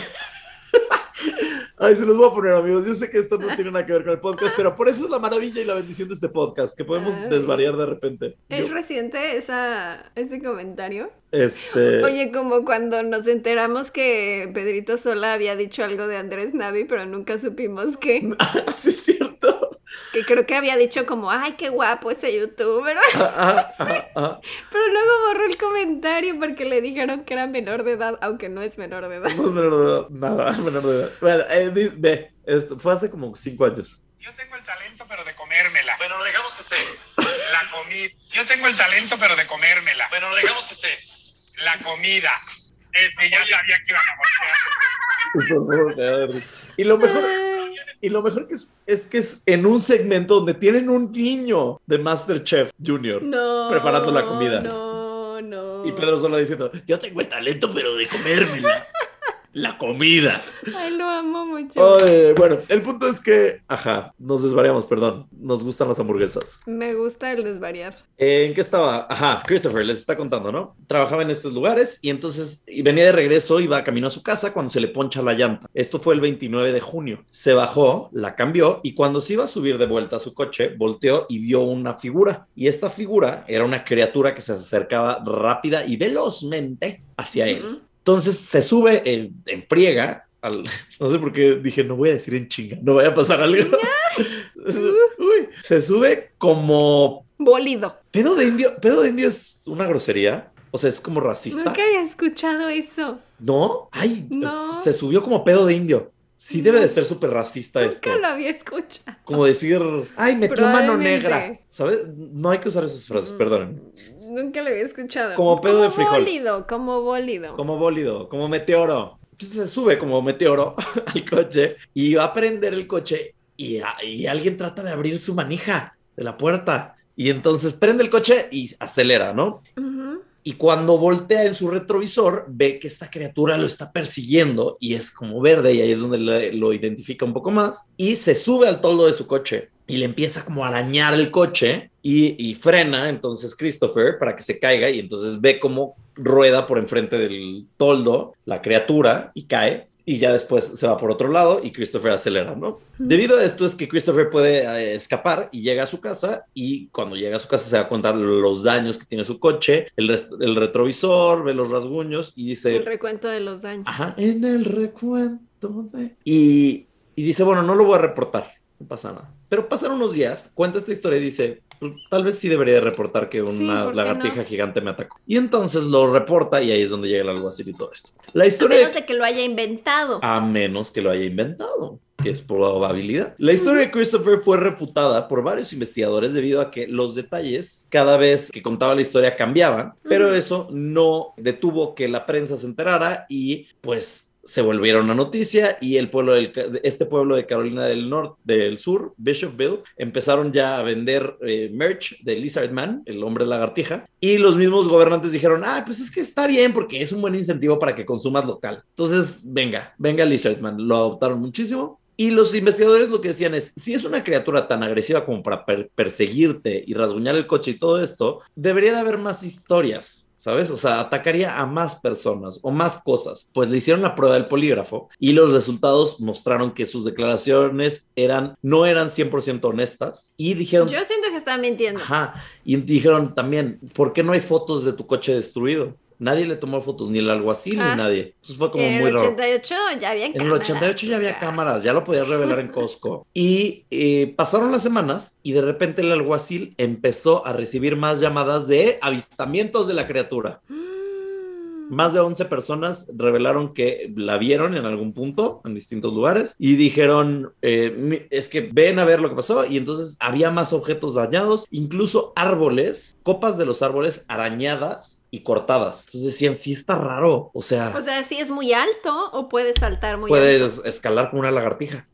Ay, se los voy a poner, amigos. Yo sé que esto no tiene nada que ver con el podcast, pero por eso es la maravilla y la bendición de este podcast, que podemos Ay. desvariar de repente. ¿Es Yo- reciente esa, ese comentario? Este. Oye, como cuando nos enteramos que Pedrito Sola había dicho algo de Andrés Navi, pero nunca supimos que, sí, es cierto. que creo que había dicho como, ay, qué guapo ese youtuber, Ah, ah, ah, ah. pero luego borró el comentario porque le dijeron que era menor de edad, aunque no es menor de edad. No es menor de edad, nada, menor de edad. Bueno, eh, di- ve, esto fue hace como cinco años. Yo tengo el talento, pero de comérmela. Bueno, no digamos ese. La comida. Yo tengo el talento, pero de comérmela. Bueno, no digamos ese. La comida. Ese ya sabía que iban a voltear. Y lo mejor, y lo mejor que es, es que es en un segmento donde tienen un niño de Masterchef Junior. no. Preparando la comida. No, no. Y Pedro solo diciendo, yo tengo el talento, pero de comérmela. La comida. Ay, lo amo mucho. Ay, bueno, el punto es que, ajá, nos desvariamos, perdón. Nos gustan las hamburguesas. Me gusta el desvariar. ¿En qué estaba? Ajá, Christopher les está contando, ¿no? Trabajaba en estos lugares y entonces y venía de regreso, iba camino a su casa cuando se le poncha la llanta. Esto fue el 29 de junio. Se bajó, la cambió y cuando se iba a subir de vuelta a su coche, volteó y vio una figura. Y esta figura era una criatura que se acercaba rápida y velozmente hacia él. Entonces se sube en, en friega. al- no sé por qué dije, no voy a decir en chinga, no vaya a pasar algo. Uy, se sube como Bólido. Pedo de indio, pedo de indio es una grosería. O sea, es como racista. Nunca había escuchado eso. ¿No? Ay, No. se subió como pedo de indio. Sí debe de ser súper racista esto. Nunca lo había escuchado. Como decir, ay, metió mano negra. ¿Sabes? No hay que usar esas frases, perdonen. Nunca lo había escuchado. Como pedo de frijol. bólido, como bólido. Como bólido, como meteoro. Entonces se sube como meteoro al coche y va a prender el coche y, a- y alguien trata de abrir su manija de la puerta. Y entonces prende el coche y acelera, ¿no? Y cuando voltea en su retrovisor, ve que esta criatura lo está persiguiendo y es como verde y ahí es donde le- lo identifica un poco más y se sube al toldo de su coche y le empieza como a arañar el coche y, y frena entonces Christopher para que se caiga y entonces ve cómo rueda por enfrente del toldo la criatura y cae y ya después se va por otro lado y Christopher acelera, ¿no? Debido a esto es que Christopher puede eh, escapar y llega a su casa y cuando llega a su casa se da cuenta los daños que tiene su coche, el, el retrovisor, ve los rasguños y dice, El recuento de los daños. ajá, en el recuento de... Y, y dice, bueno, no lo voy a reportar, no pasa nada. Pero pasan unos días, cuenta esta historia y dice, "Pues, tal vez sí debería de reportar que una ¿por qué lagartija no? gigante me atacó. Y entonces lo reporta y ahí es donde llega el alguacil y todo esto. La A historia... menos de que lo haya inventado. A menos que lo haya inventado, que es probabilidad. La historia de Christopher fue refutada por varios investigadores debido a que los detalles cada vez que contaba la historia cambiaban, pero eso no detuvo que la prensa se enterara y pues se volvieron una noticia y el pueblo del, este pueblo de Carolina del Norte, del Sur, Bishopville, empezaron ya a vender eh, merch de Lizard Man, el hombre lagartija, y los mismos gobernantes dijeron, ah, pues es que está bien porque es un buen incentivo para que consumas local. Entonces, venga, venga Lizard Man, lo adoptaron muchísimo. Y los investigadores lo que decían es, si es una criatura tan agresiva como para per- perseguirte y rasguñar el coche y todo esto, debería de haber más historias, ¿sabes? O sea, atacaría a más personas o más cosas. Pues le hicieron la prueba del polígrafo y los resultados mostraron que sus declaraciones eran, no eran 100% honestas y dijeron... Yo siento que está mintiendo. Ajá, y dijeron también, ¿por qué no hay fotos de tu coche destruido? Nadie le tomó fotos, ni el alguacil Ah. ni nadie. Entonces fue como en muy el raro. 88 ya había En el cámaras, 88 ya había sea. cámaras, ya lo podías revelar en Costco. Y eh, pasaron las semanas y de repente el alguacil empezó a recibir más llamadas de avistamientos de la criatura. Mm. Más de 11 personas revelaron que la vieron en algún punto, en distintos lugares, y dijeron, eh, es que ven a ver lo que pasó, y entonces había más objetos dañados, incluso árboles, copas de los árboles arañadas y cortadas. Entonces decían, sí está raro, o sea, O sea, si es muy alto o puede saltar muy alto. puedes escalar como una lagartija.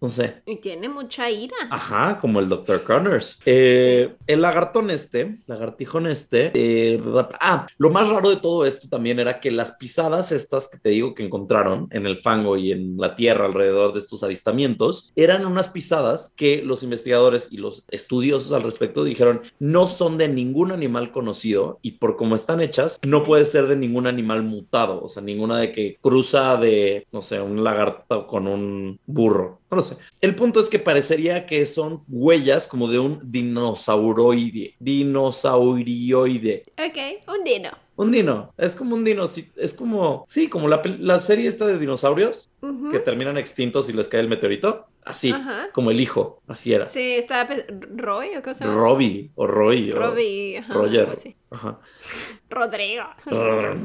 No sé. Y tiene mucha ira. Ajá, como el Dr. Connors. Eh, El lagartón este, lagartijón este. eh, ah, lo más raro de todo esto también era que las pisadas estas que te digo que encontraron en el fango y en la tierra alrededor de estos avistamientos eran unas pisadas que los investigadores y los estudiosos al respecto dijeron no son de ningún animal conocido y por cómo están hechas no puede ser de ningún animal mutado, o sea, ninguna de que cruza de, no sé, un lagarto con un burro. No lo sé. El punto es que parecería que son huellas como de un dinosauroide. Dinosaurioide. Ok, un dino. Un dino. Es como un dino. sí, Es como, sí, como la, la serie esta de dinosaurios que terminan extintos y les cae el meteorito. Así, Ajá. como el hijo. Así era. Sí, estaba... ¿Roy o cosa? Robbie o Roy. o- Robbie. ajá, Roger. algo así. Ajá. Rodrigo.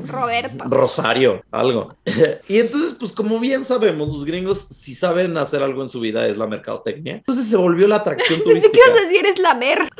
Roberto. Rosario, algo. y entonces, pues como bien sabemos, los gringos, si saben hacer algo en su vida, es la mercadotecnia. Entonces se volvió la atracción Pensé que turística. ibas a decir es la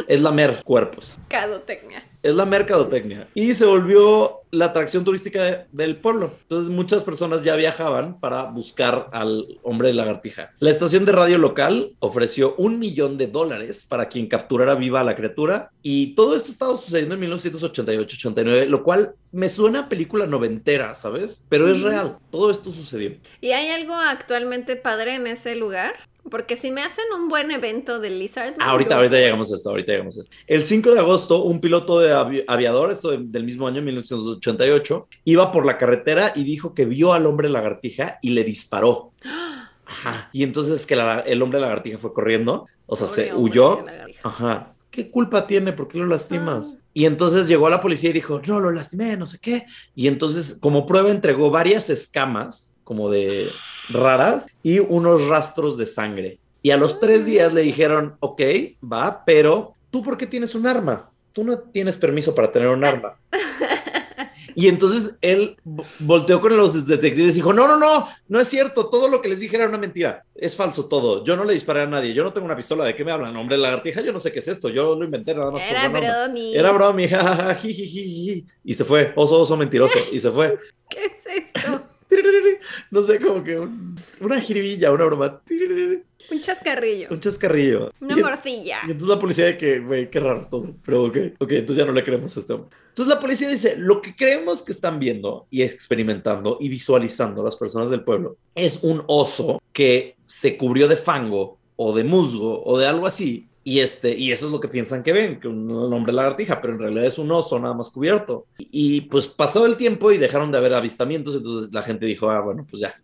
Es la mer cuerpos. mercadotecnia. Es la mercadotecnia. Y se volvió la atracción turística de- del pueblo. Entonces muchas personas ya viajaban para buscar al hombre de lagartija. La estación de radio local ofreció un millón de dólares para quien capturara viva a la criatura. Y todo esto estaba sucediendo en 1988-89, lo cual me suena a película noventera, ¿sabes? Pero es real. Todo esto sucedió. ¿Y hay algo actualmente padre en ese lugar? Porque si me hacen un buen evento de Lizard. Ah, ahorita, ahorita llegamos a esto, ahorita llegamos a esto. El 5 de agosto, un piloto de avi- aviador, esto de- del mismo año, 1988, iba por la carretera y dijo que vio al hombre lagartija y le disparó. Ajá. Y entonces que la- el hombre lagartija fue corriendo, o sea, Pobre se huyó. Ajá. ¿Qué culpa tiene? ¿Por qué lo lastimas? Ah. Y entonces llegó a la policía y dijo, no, lo lastimé, no sé qué. Y entonces, como prueba, entregó varias escamas, como de raras, y unos rastros de sangre. Y a los tres días le dijeron, ok, va, pero ¿tú por qué tienes un arma? Tú no tienes permiso para tener un arma. Y entonces él vo- volteó con los detectives y dijo, no, no, no, no es cierto, todo lo que les dije era una mentira, es falso todo, yo no le disparé a nadie, yo no tengo una pistola, ¿de qué me hablan? Hombre, lagartija, yo no sé qué es esto, yo lo inventé nada más por Era onda". bromi. Era bromi. Y se fue, oso, oso mentiroso, y se fue. ¿Qué es esto? No sé, como que un- una jiribilla, una broma. Un chascarrillo. Un chascarrillo. Una Y- morcilla. Y entonces la policía de que, güey, qué raro todo. Pero ok, ok, entonces ya no le creemos a este hombre. Entonces la policía dice, lo que creemos que están viendo y experimentando y visualizando las personas del pueblo es un oso que se cubrió de fango o de musgo o de algo así. Y, este, y eso es lo que piensan que ven, que un hombre lagartija, pero en realidad es un oso nada más cubierto. Y, pues pasó el tiempo y dejaron de haber avistamientos, entonces la gente dijo, ah, bueno, pues ya,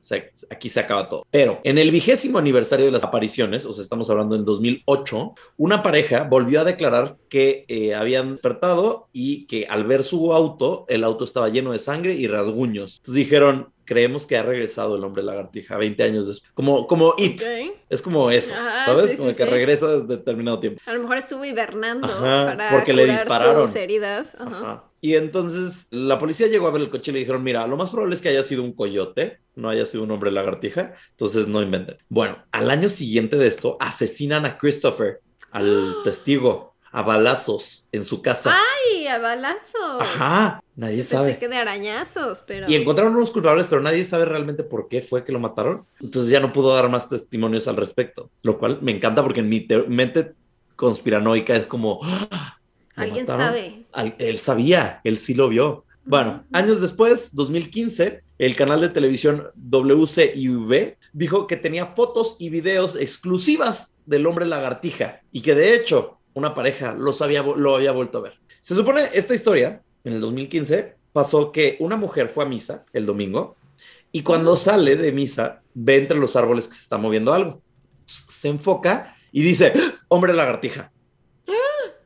aquí se acaba todo. Pero en el vigésimo aniversario de las apariciones, o sea, estamos hablando en 2008, una pareja volvió a declarar que eh, habían despertado y que al ver su auto, el auto estaba lleno de sangre y rasguños. Entonces dijeron, creemos que ha regresado el hombre lagartija 20 años después. Como, como It, es como eso, Ajá, ¿sabes? sí, como sí, que sí. regresa desde determinado tiempo. A lo mejor estuvo hibernando Ajá, para porque le dispararon. sus heridas. Ajá. Y entonces la policía llegó a ver el coche y le dijeron, mira, lo más probable es que haya sido un coyote, no haya sido un hombre lagartija, entonces no inventen. Bueno, al año siguiente de esto, asesinan a Christopher, al testigo, a balazos en su casa. ¡Ay, a balazos! Ajá, nadie Yo sabe. Pensé que de arañazos, pero... Y encontraron unos culpables, pero nadie sabe realmente por qué fue que lo mataron. Entonces ya no pudo dar más testimonios al respecto, lo cual me encanta porque en mi te- mente conspiranoica es como... ¡Ah! ¿Lo Alguien mataron? sabe. Al- él sabía, él sí lo vio. Bueno, años después, 2015, el canal de televisión WCIV dijo que tenía fotos y videos exclusivas del hombre lagartija y que de hecho una pareja los había, lo había vuelto a ver. Se supone esta historia, en el 2015, pasó que una mujer fue a misa el domingo y cuando sale de misa ve entre los árboles que se está moviendo algo. Se enfoca y dice, ¡Ah! hombre lagartija.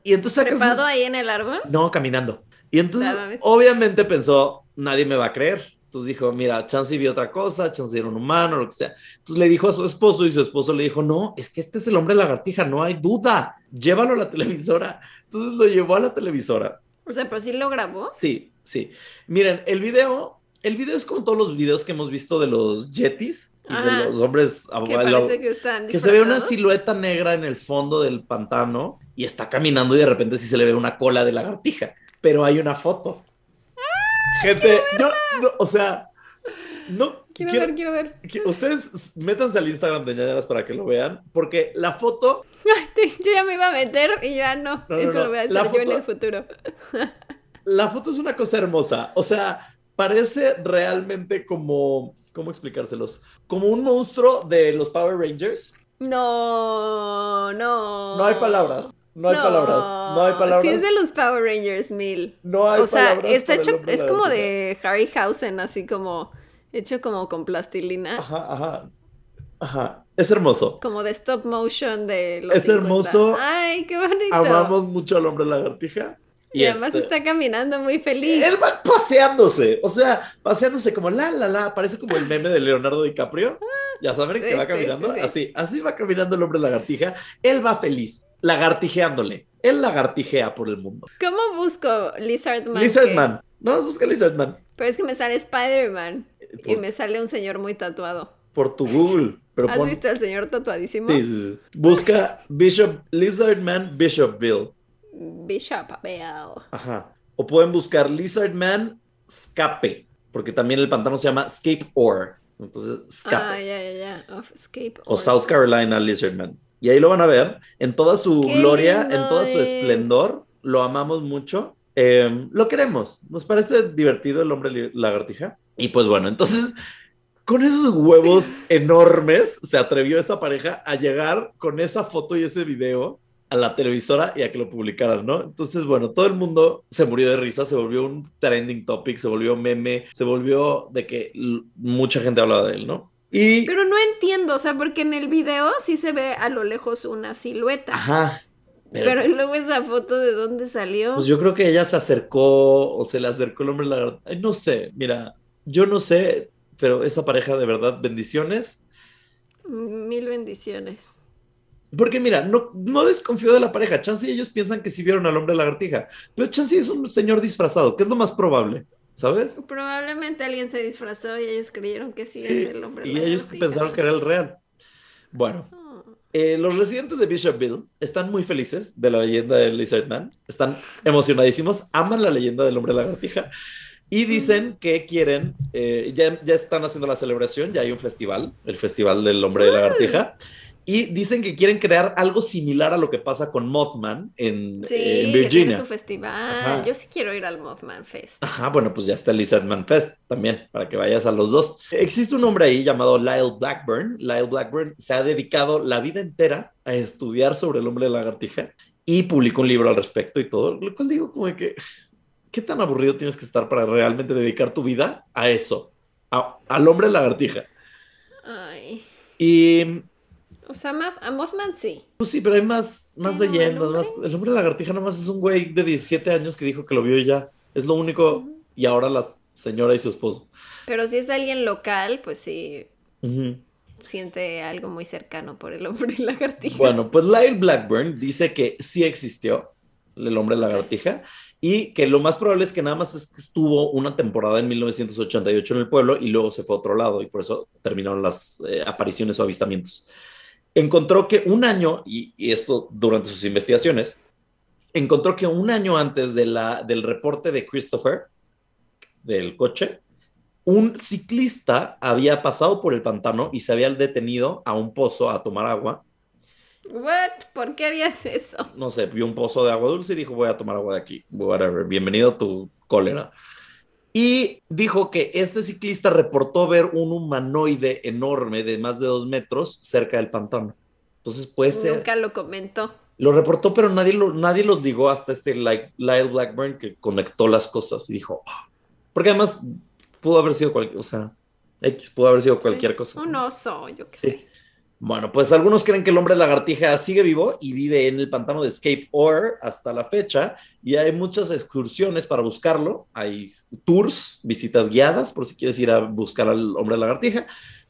Y entonces saca sus- ¿Trepado ahí en el árbol? no, caminando. Y entonces, obviamente pensó, nadie me va a creer. Entonces dijo, mira, Chansey vio otra cosa, Chansey era un humano, lo que sea. Entonces le dijo a su esposo y su esposo le dijo, no, es que este es el hombre lagartija, no hay duda. Llévalo a la televisora. Entonces lo llevó a la televisora. O sea, pero sí lo grabó. Sí, sí. Miren, el video, el video es como todos los videos que hemos visto de los yetis y Ajá. de los hombres Que que están que se ve una silueta negra en el fondo del pantano y está caminando y de repente sí se le ve una cola de lagartija, pero hay una foto. Gente, yo, no, o sea, no Quiero, quiero- ver, quiero ver. ustedes métanse al Instagram de ñañaras para que lo vean, porque la foto, Yo ya me iba a meter y ya no. No, no, Esto no. lo voy a hacer La yo en el futuro. la foto es una cosa hermosa, o sea, parece realmente como, ¿cómo explicárselos? Como un monstruo de los Power Rangers. No, no. No hay palabras, no hay palabras, no hay palabras. Sí, es de los Power Rangers mil. No hay o sea, palabras está hecho, es como de Harryhausen, así como hecho como con plastilina, Ajá, ajá. Ajá. Es hermoso. como de stop motion de los Es 50. hermoso. Ay, qué bonito. Amamos mucho al hombre lagartija. Y además este- está caminando muy feliz. Él va paseándose, o sea, paseándose como la, la, la, parece como el meme de Leonardo DiCaprio. Ya saben Sí, que va caminando sí, sí. así, así va caminando el hombre lagartija. Él va feliz, lagartijeándole. Él lagartijea por el mundo. ¿Cómo busco Lizardman? Lizardman. No, más busca Lizardman Pero es que me sale Spider-Man y por, me sale un señor muy tatuado. por tu Google. Pero ¿Has pon- visto al señor tatuadísimo? Sí, sí. Busca Bishop, Lizardman Bishopville. Bishop Bell. Ajá. O pueden buscar Lizardman Escape, porque también el pantano se llama Escape Ore. Entonces, Escape. Ah, ya, ya, ya. Of Escape. o or- South Carolina Lizardman. Y ahí lo van a ver en toda su Qué gloria, en todo su es. esplendor. Lo amamos mucho. Eh, lo queremos. Nos parece divertido el hombre lagartija. Y pues bueno, entonces, con esos huevos enormes, se atrevió esa pareja a llegar con esa foto y ese video a la televisora y a que lo publicaran, ¿no? Entonces, bueno, todo el mundo se murió de risa, se volvió un trending topic, se volvió meme, se volvió de que mucha gente hablaba de él, ¿no? Y... Pero no entiendo, o sea, porque en el video sí se ve a lo lejos una silueta. Ajá. Pero, luego esa foto de dónde salió. Pues yo creo que ella se acercó o se le acercó el hombre lagarto. Ay, no sé, mira, yo no sé, pero esa pareja de verdad, bendiciones. Mil bendiciones. Porque mira, no, no desconfío de la pareja. Chance y ellos piensan que sí vieron al hombre lagartija, pero Chance es un señor disfrazado, que es lo más probable. ¿sabes? Probablemente alguien se disfrazó y ellos creyeron que sí, es el hombre. Y ellos pensaron que era el real. Bueno, Oh. Eh, los residentes de Bishopville están muy felices de la leyenda del Lizard Man. Están emocionadísimos, aman la leyenda del hombre lagartija y dicen que quieren, eh, ya, ya están haciendo la celebración, ya hay un festival, el Festival del Hombre lagartija. Y dicen que quieren crear algo similar a lo que pasa con Mothman en, Sí, eh, en que tiene Virginia. su festival. Ajá. Yo sí quiero ir al Mothman Fest. Ajá, bueno, pues ya está el Lizardman Fest también, para que vayas a los dos. Existe un hombre ahí llamado Lyle Blackburn. Lyle Blackburn se ha dedicado la vida entera a estudiar sobre el hombre lagartija y publicó un libro al respecto y todo, lo cual digo como de que, ¿qué tan aburrido tienes que estar para realmente dedicar tu vida a eso? A- al hombre lagartija. Ay. Y O sea, ma- a Mothman sí. pues sí, pero hay más, más Pero el leyendas. hombre- más- el hombre lagartija nomás es un güey de 17 años que dijo que lo vio y ya. Es lo único. Y ahora la señora y su esposo. Pero si es alguien local, pues sí siente algo muy cercano por el hombre lagartija. Bueno, pues Lyle Blackburn dice que sí existió el hombre lagartija y que lo más probable es que nada más es que estuvo una temporada en 1988 en el pueblo y luego se fue a otro lado y por eso terminaron las eh, apariciones o avistamientos. Encontró que un año, y, y esto durante sus investigaciones, encontró que un año antes de la, del reporte de Christopher, del coche, un ciclista había pasado por el pantano y se había detenido a un pozo a tomar agua What? ¿Por qué harías eso? no sé, vio un pozo de agua dulce y dijo, voy a tomar agua de aquí, whatever, bienvenido a tu cólera. Y dijo que este ciclista reportó ver un humanoide enorme de más de dos metros cerca del pantano. Entonces puede ser, Nunca lo comentó. lo reportó, pero nadie, lo, nadie los ligó hasta este Lyle Lyle Blackburn que conectó las cosas y dijo, "Ah". porque además pudo haber sido cualquier, o sea, X pudo haber sido cualquier Sí. cosa. Un oso, yo qué Sí. sé. Bueno, pues algunos creen que el hombre lagartija sigue vivo y vive en el pantano de Escape Ore hasta la fecha y hay muchas excursiones para buscarlo. Hay tours, visitas guiadas por si quieres ir a buscar al hombre lagartija.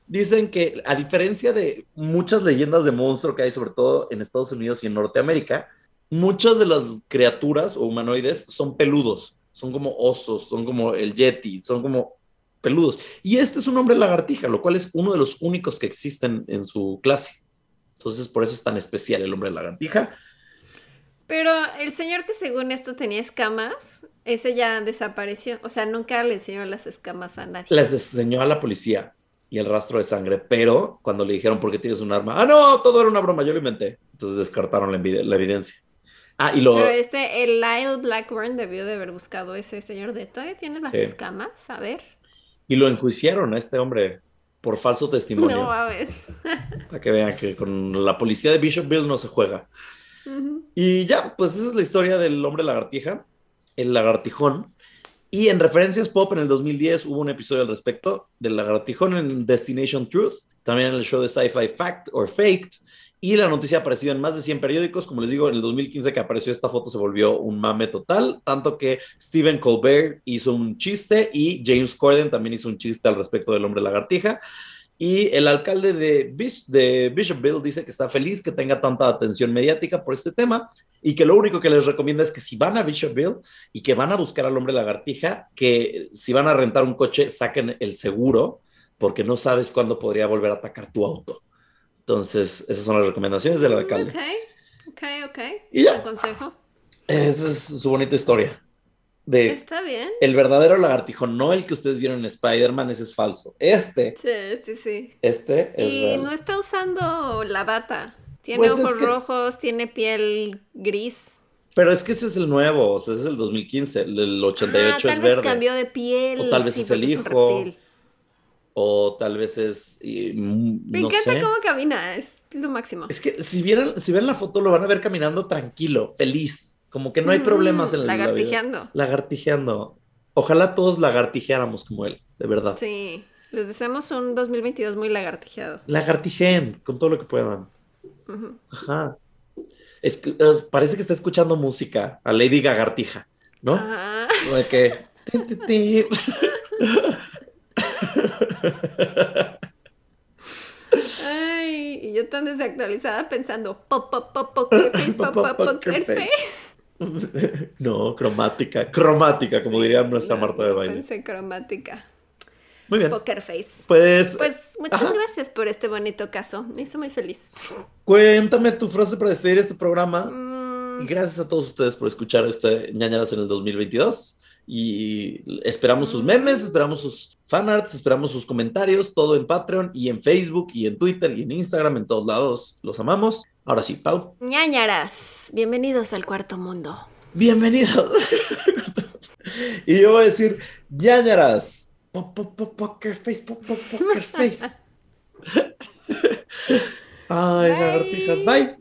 Dicen que a diferencia de muchas leyendas de monstruo que hay sobre todo en Estados Unidos y en Norteamérica, muchas de las criaturas o humanoides son peludos, son como osos, son como el yeti, son como peludos. Y este es un hombre lagartija, lo cual es uno de los únicos que existen en su clase. Entonces, por eso es tan especial el hombre lagartija. Pero el señor que según esto tenía escamas, ese ya desapareció. O sea, nunca le enseñó las escamas a nadie. Les enseñó a la policía y el rastro de sangre, pero cuando le dijeron por qué tienes un arma, ah, no, todo era una broma, yo lo inventé. Entonces descartaron la, evidencia. Ah, y lo... Pero este, el Lyle Blackburn debió de haber buscado ese señor de todavía tiene las Sí. escamas, a ver. Y lo enjuiciaron a este hombre por falso testimonio. No, a ver. Para que vean que con la policía de Bishopville no se juega. Y ya, pues esa es la historia del hombre lagartija, el lagartijón. Y en referencias pop en el 2010 hubo un episodio al respecto del lagartijón en Destination Truth, también en el show de Sci-Fi Fact or Faked. Y la noticia ha aparecido en más de 100 periódicos. Como les digo, en el 2015 que apareció esta foto se volvió un mame total, tanto que Stephen Colbert hizo un chiste y James Corden también hizo un chiste al respecto del hombre lagartija. Y el alcalde de, Bish- de Bishopville dice que está feliz que tenga tanta atención mediática por este tema y que lo único que les recomienda es que si van a Bishopville y que van a buscar al hombre lagartija, que si van a rentar un coche saquen el seguro porque no sabes cuándo podría volver a atacar tu auto. Entonces, esas son las recomendaciones del alcalde. Ok, ok, ok. Y ya. Consejo. Esa es su bonita historia. De Está bien. el verdadero lagartijón, no el que ustedes vieron en Spider-Man, ese es falso. Este, Sí, sí, sí. este es Y real. no está usando la bata. Tiene Pues es ojos que- rojos, tiene piel gris. Pero es que ese es el nuevo, o sea, ese es el 2015, el del 88 ah, tal es vez verde. cambió de piel. O tal vez es el hijo. O tal vez es, y, mm, Me no encanta sé. cómo camina, es lo máximo. Es que si vieran, si ven la foto lo van a ver caminando tranquilo, feliz, como que no hay Mm, problemas en la vida. Lagartijeando. Lagartijeando. Ojalá todos lagartijeáramos como él, de verdad. Sí. Les deseamos un 2022 muy lagartijeado. Lagartijen con todo lo que puedan. Ajá. Es parece que está escuchando música a Lady Gagartija, ¿no? Ajá. Como de que. Ay, y yo tan desactualizada pensando pop, pop, pop, poker face, pop, pop, poker face. no, cromática, cromática, como diría nuestra Marta de baile. Pensé cromática. Muy bien. Poker face. Pues, Pues muchas gracias por este bonito caso. Me hizo muy feliz. cuéntame tu frase para despedir este programa. Mm, Y gracias a todos ustedes por escuchar este ñañaras en el 2022. Y esperamos sus memes, esperamos sus fanarts, esperamos sus comentarios, todo en Patreon y en Facebook y en Twitter y en Instagram, en todos lados. Los amamos. Ahora sí, Pau. ñañaras, bienvenidos al cuarto mundo. Bienvenidos. y yo voy a decir, ñañaras. Po- po- po- Poker face, po- po- poker face. Ay, lagartijas, bye.